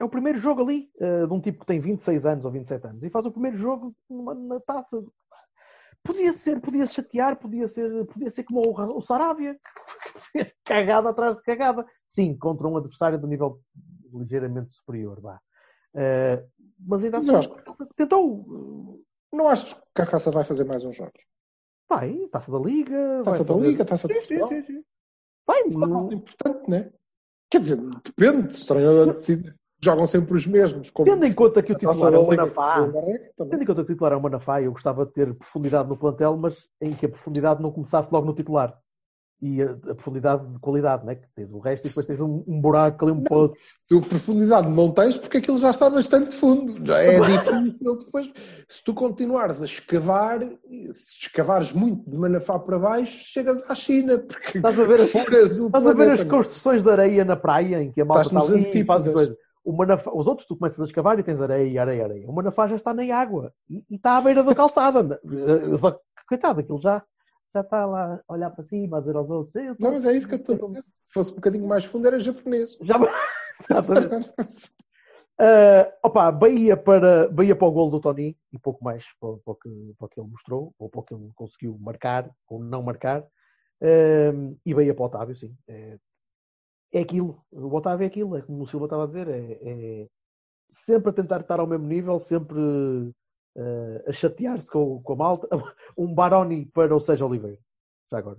É o primeiro jogo ali, eh, de um tipo que tem 26 anos ou 27 anos, e faz o primeiro jogo numa- na taça. Podia ser, podia se chatear, podia ser, podia ser como o, o Sarabia, <laughs> que fez cagada atrás de cagada. Sim, contra um adversário de nível ligeiramente superior, vá. Eh, mas ainda Mas assim, acho tentou. Não achas que a Raça vai fazer mais uns jogos? Vai, taça da Liga. Taça da fazer- Liga, taça de Sim, sim, sim, sim. Vai, Isso é não- muito importante, não é? Quer dizer, depende. Se o treinador decide, jogam sempre os mesmos. Tendo em conta que o titular é da o Liga Manafá. Tendo em conta que o titular é o Manafá, eu gostava de ter profundidade no plantel, mas em que a profundidade não começasse logo no titular. E a, a profundidade de qualidade, né? que tens o resto e depois tens um, um buraco ali, um poço. Tu profundidade não tens porque aquilo já está bastante fundo. Já é <laughs> difícil depois. Se tu continuares a escavar, se escavares muito de Manafá para baixo, chegas à China, porque Estás a ver as- Estás a ver as é? construções de areia na praia, em que a malta Estás está ali e faz antípodas. coisa. O Manafá, os outros tu começas a escavar e tens areia, areia, areia. O Manafá já está na água e, e está à beira da calçada. <laughs> Coitado, aquilo já, já está lá a olhar para cima, a dizer aos outros. "Eu tô- Não, mas é isso que eu estou. Se fosse um bocadinho mais fundo, era japonês. Já... <laughs> Exatamente. Uh, opa, Bahia para, Bahia para o gol do Tony e pouco mais para, para o que, para o que ele mostrou, ou para o que ele conseguiu marcar ou não marcar. Um, e Bahia para o Otávio, sim. É, é aquilo. O Otávio é aquilo, é como o Silva estava a dizer, é, é sempre a tentar estar ao mesmo nível, sempre uh, a chatear-se com, com a malta. <laughs> Um Baroni para o Sérgio Oliveira, já agora.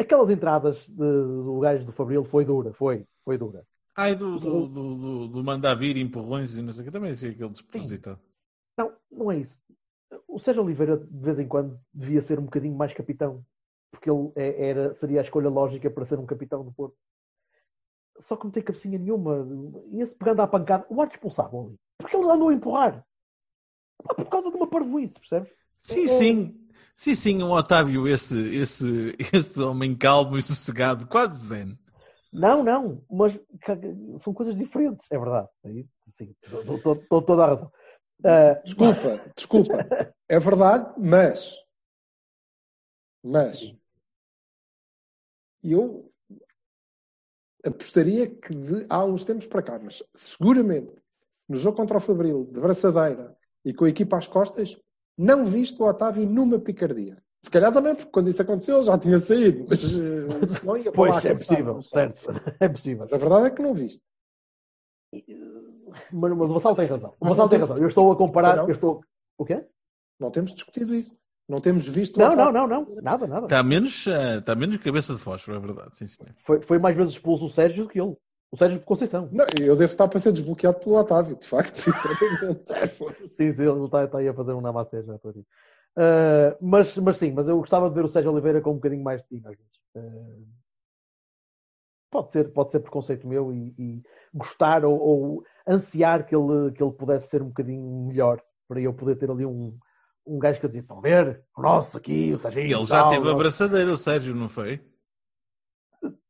Aquelas entradas de- do gajo do Fabril foi dura, foi, foi dura. Ai, do, do, do, do, do mandar vir empurrões e não sei o que, também sei aquele despropositado. Não, não é isso. O Sérgio Oliveira, de vez em quando, devia ser um bocadinho mais capitão. Porque ele é- era, seria a escolha lógica para ser um capitão do Porto. Só que não tem cabecinha nenhuma. Ia-se pegando à pancada. O ar expulsava ali. Porque ele andou a empurrar. Pá, Por causa de uma parvoíce, percebes? Sim, É- sim. Sim, sim, o Otávio, esse, esse, <laughs> esse homem calmo e sossegado, quase zen. Não, não. Mas são coisas diferentes. É verdade. Aí, sim, dou toda a razão. Ah, Desculpa, desculpa. <laughs> É verdade, mas. Mas. Eu apostaria que de, há uns tempos para cá, mas seguramente no jogo contra o Fabril, de braçadeira e com a equipa às costas, não viste o Otávio numa picardia. Se calhar também, porque quando isso aconteceu já tinha saído, mas eh, não ia pois, é possível, certo. <laughs> É possível. Mas a verdade é que não viste. Mas, mas o Vassal tem razão. O Vassal tem tem- razão. Eu estou a comparar. Não. Eu estou... O quê? Não temos discutido isso. Não temos visto Não, não, não, não. Nada, nada. Está menos, eh, está menos cabeça de fósforo, é verdade, sim, senhor. Foi, foi mais vezes expulso o Sérgio do que ele. O Sérgio Conceição. Não, eu devo estar para ser desbloqueado pelo Otávio, de facto, <laughs> sinceramente. Sim, sim, ele está, está aí a fazer um namastê já estou a dizer. Ah, mas, mas sim, mas eu gostava de ver o Sérgio Oliveira com um bocadinho mais de tino às vezes. Ah, pode, ser, pode ser preconceito meu e, e gostar ou, ou ansiar que ele, que ele pudesse ser um bocadinho melhor para eu poder ter ali um, um gajo que eu dizia: estão a ver? O nosso aqui, o Sérgio. Ele já teve a abraçadeira, o Sérgio, não foi?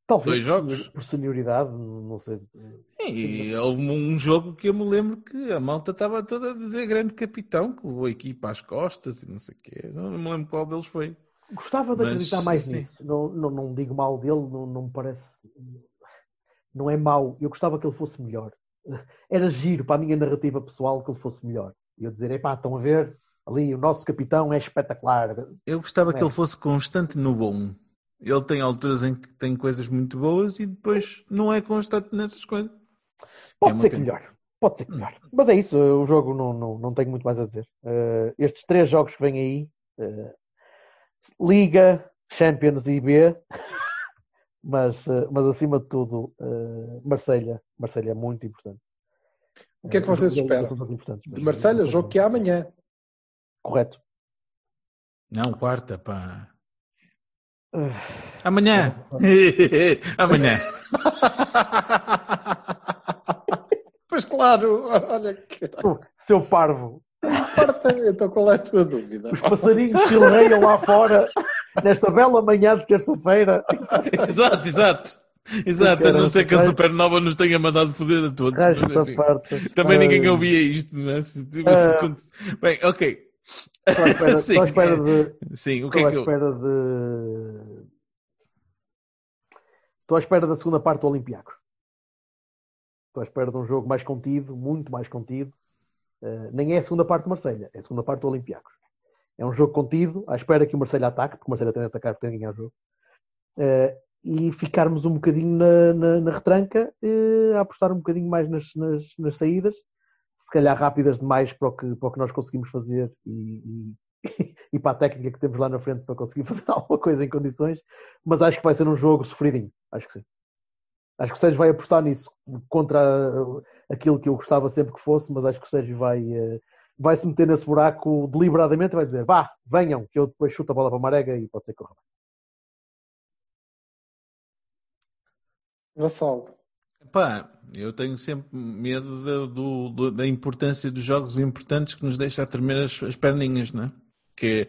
Talvez dois jogos. por senioridade, não sei. E houve um jogo que eu me lembro que a malta estava toda a dizer grande capitão, que levou a equipa às costas e não sei o quê. Não me lembro qual deles foi. Gostava de Mas, acreditar mais sim. nisso. Não, não, não digo mal dele, não, não me parece. Não é mau. Eu gostava que ele fosse melhor. <laughs> Era giro para a minha narrativa pessoal que ele fosse melhor. E eu dizer, epá, estão a ver? Ali, o nosso capitão é espetacular. Eu gostava É. que ele fosse constante no bom. Ele tem alturas em que tem coisas muito boas e depois não é constante nessas coisas. Pode uma ser que melhor. Pode ser que melhor. Mas é isso, o jogo não, não, não tenho muito mais a dizer. Uh, estes três jogos que vêm aí, uh, Liga, Champions e B, <laughs> mas, uh, mas acima de tudo, Marselha. Marselha é muito importante. O que é que vocês esperam? De Marselha, jogo que é amanhã. Correto. Não, quarta, pá. Amanhã. <laughs> Amanhã. <laughs> pois claro, olha que. Seu parvo. Então qual é a tua dúvida? Os passarinhos silreiam lá fora nesta bela manhã de terça-feira. exato, exato. Exato, a não ser que a Supernova nos tenha mandado foder a todos. Mas, enfim, parte, também ninguém ouvia isto, não é? Se, se, uh, Bem, ok. Estou à espera, <laughs> Sim, estou à espera de. Sim, o que é que eu... espera de. Estou à espera da segunda parte do Olympiacos. Estou à espera de um jogo mais contido, muito mais contido. Uh, nem é a segunda parte do Marselha, é a segunda parte do Olympiacos. É um jogo contido, à espera que o Marselha ataque, porque o Marselha tem de atacar porque tem de ganhar o jogo. Uh, e ficarmos um bocadinho na, na, na retranca, uh, a apostar um bocadinho mais nas, nas, nas saídas se calhar rápidas demais para o que, para o que nós conseguimos fazer e, e, <laughs> e, para a técnica que temos lá na frente para conseguir <laughs> fazer alguma coisa em condições, mas acho que vai ser um jogo sofridinho, acho que sim. Acho que o Sérgio vai apostar nisso, contra aquilo que eu gostava sempre que fosse, mas acho que o Sérgio vai, eh, vai se meter nesse buraco deliberadamente e vai dizer, vá, venham, que eu depois chuto a bola para a Marega e pode ser que corra bem. Vassal. Pá, eu tenho sempre medo da, do, da importância dos jogos importantes que nos deixa a tremer as, as perninhas, não é? Que,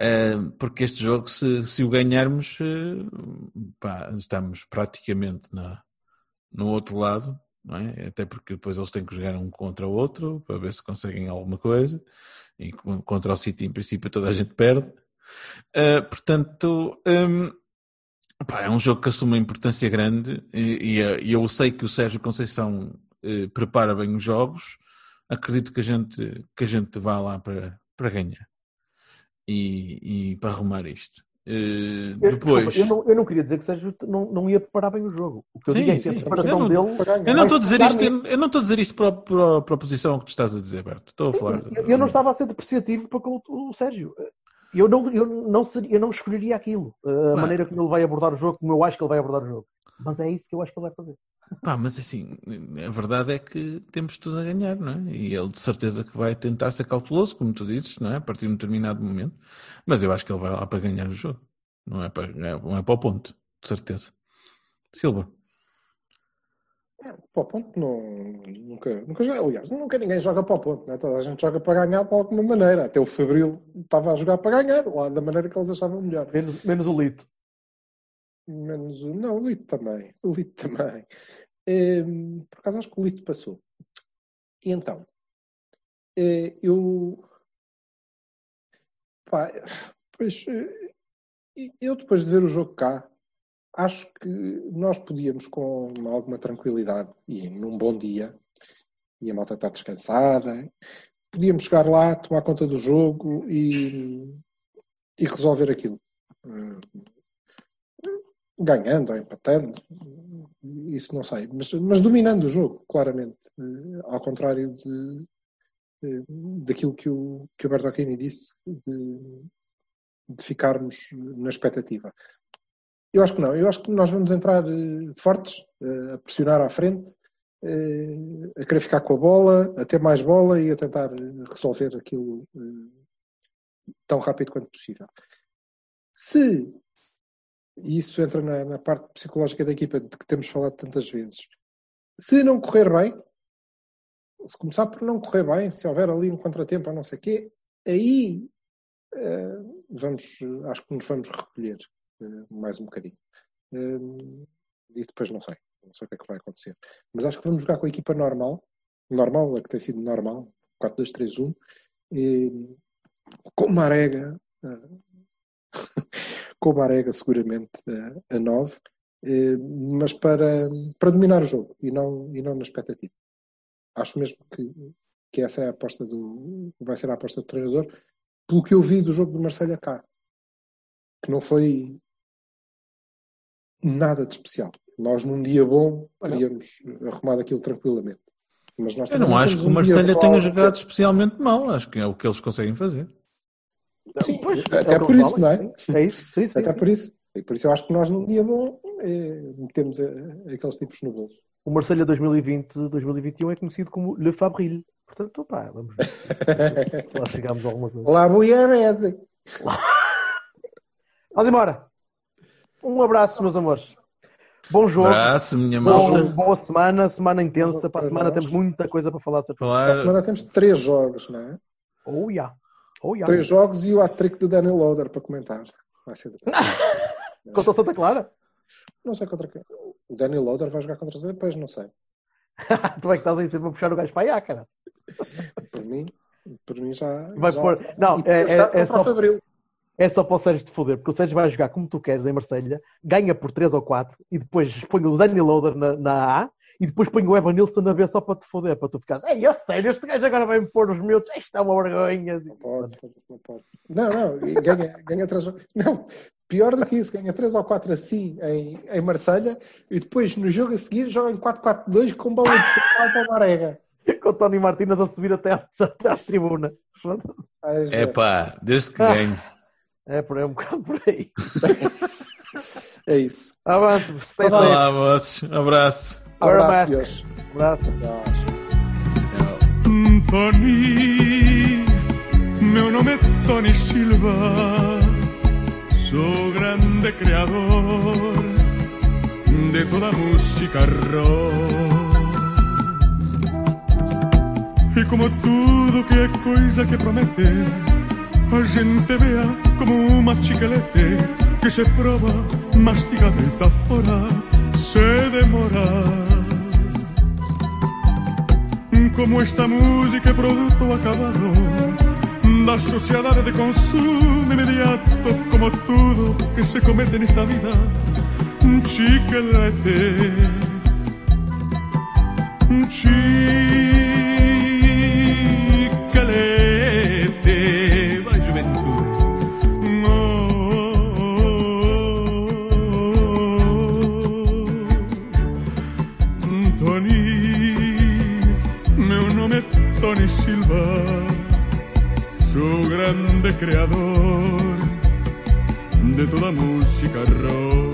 uh, porque este jogo, se, se o ganharmos, uh, pá, estamos praticamente na, no outro lado, não é? Até porque depois eles têm que jogar um contra o outro para ver se conseguem alguma coisa. E contra o City, em princípio, toda a gente perde. Uh, portanto, um, Pá, é um jogo que assume uma importância grande e, e, eu sei que o Sérgio Conceição eh, prepara bem os jogos. Acredito que a gente, que a gente vá lá para, para ganhar e, e para arrumar isto. Uh, eu, depois... Desculpa, eu, não, eu não queria dizer que o Sérgio não, não ia preparar bem o jogo. O que eu sim, digo é que a preparação eu não, dele. Eu não estou a dizer isto, eu, eu, não estou a dizer isto para, para, para a posição que tu estás a dizer, Berto. Estou a falar. Eu, eu não estava a ser depreciativo para com o, o Sérgio eu não, eu não, seria, eu não escolheria aquilo. A maneira como ele vai abordar o jogo, como eu acho que ele vai abordar o jogo. Mas é isso que eu acho que ele vai fazer. Pá, mas assim, a verdade é que temos tudo a ganhar, não é? E ele de certeza que vai tentar ser cauteloso, como tu dizes, não é? A partir de um determinado momento. Mas eu acho que ele vai lá para ganhar o jogo. Não é para, não é para o ponto, de certeza. Silva. Para o ponto não, nunca, nunca joguei. Aliás, nunca ninguém joga para o ponto, né? toda a gente joga para ganhar de alguma maneira. Até o Fabril estava a jogar para ganhar, lá da maneira que eles achavam melhor. Menos, menos o Lito. Menos o. Não, o Lito também. O Lito <laughs> também. É, por acaso acho que o Lito passou. E então, é, eu. Pá, pois. Eh, eu depois de ver o jogo cá, acho que nós podíamos, com alguma tranquilidade e num bom dia, e a malta está descansada, podíamos chegar lá, tomar conta do jogo e, e resolver aquilo. Ganhando ou empatando, isso não sei, mas, mas dominando o jogo, claramente, ao contrário de, de daquilo que o, que o Bertocchini disse, de, de ficarmos na expectativa. Eu acho que não. Eu acho que nós vamos entrar uh, fortes, uh, a pressionar à frente, uh, a querer ficar com a bola, a ter mais bola e a tentar resolver aquilo tão rápido quanto possível. Se, e isso entra na, na, parte psicológica da equipa de que temos falado tantas vezes, se não correr bem, se começar por não correr bem, se houver ali um contratempo ou não sei o quê, aí vamos, acho que nos vamos recolher. Eh, mais um bocadinho. Eh, e depois não sei, não sei o que é que vai acontecer. Mas acho que vamos jogar com a equipa normal, normal, a que tem sido normal, 4-2-3-1, com Marega, eh, <laughs> com Marega seguramente a 9, mas para, para dominar o jogo e não, e não na expectativa. Acho mesmo que, que essa é a aposta do. vai ser a aposta do treinador, pelo que eu vi do jogo do Marselha cá. Que não foi nada de especial. Nós, num dia bom, teríamos arrumado aquilo tranquilamente. Mas nós Eu não acho que o um Marselha tenha jogado especialmente mal. Acho que é o que eles conseguem fazer. Sim, Pois, até é por isso, não é? É isso, sim, sim. Até por isso. E por isso eu acho que nós num dia bom eh, metemos eh, aqueles tipos no bolso. O Marselha 2020-2021 é conhecido como Le Fabril. Portanto, pá, vamos ver se <laughs> lá chegamos a alguma coisa. Olá, mulher essa. Vamos embora. Um abraço, meus amores. Bom jogo. Abraço, minha Bom, malta. boa semana, semana intensa. Para a semana temos muita coisa para falar. de certeza. Falar... Para a semana temos três jogos, não é? Oh, yeah. Oh, yeah. Três jogos e o hat-trick do Daniel Loader para comentar. Vai ser. <laughs> Contra o Santa Clara? Não sei contra quem. O Daniel Loader vai jogar contra você? Pois não sei. <laughs> tu é que estás aí sempre a puxar o gajo para aí, cara. Por mim, por mim já. Vai já... pôr- não, E é- é- é o só- Fabril. É só para o Sérgio te foder, porque o Sérgio vai jogar como tu queres em Marselha, ganha por 3 ou 4 e depois põe o Danny Loader na, na A e depois põe o Evan Nilsson na B só para te foder, para tu ficares. Ei, a sério, este gajo agora vai-me pôr os miúdos, isto é uma vergonha. Não pode, não pode. Não, não, ganha, ganha três. Não, pior do que isso, ganha três ou quatro assim em, em Marselha e depois no jogo a seguir joga em 4-4-2 com bola de central para o Marega. <laughs> Com o Tony Martínez a subir até à, até à tribuna. É pá, desde que ganho. É por aí, um bocado por aí. <laughs> É isso. Avante, stay safe. Olá, moços. Abraço. Wear a Abraço, mask. Abraço. Tony, meu nome é Tony Silva, sou grande criador de toda a música rock. E como tudo que é coisa que promete, a gente vea como uma chiclete que se prova mastigadita fora, se demora. Como esta música é produto acabado da sociedade de consumo imediato, como tudo que se comete nesta vida, chiclete, chiclete, grande criador de toda música rock.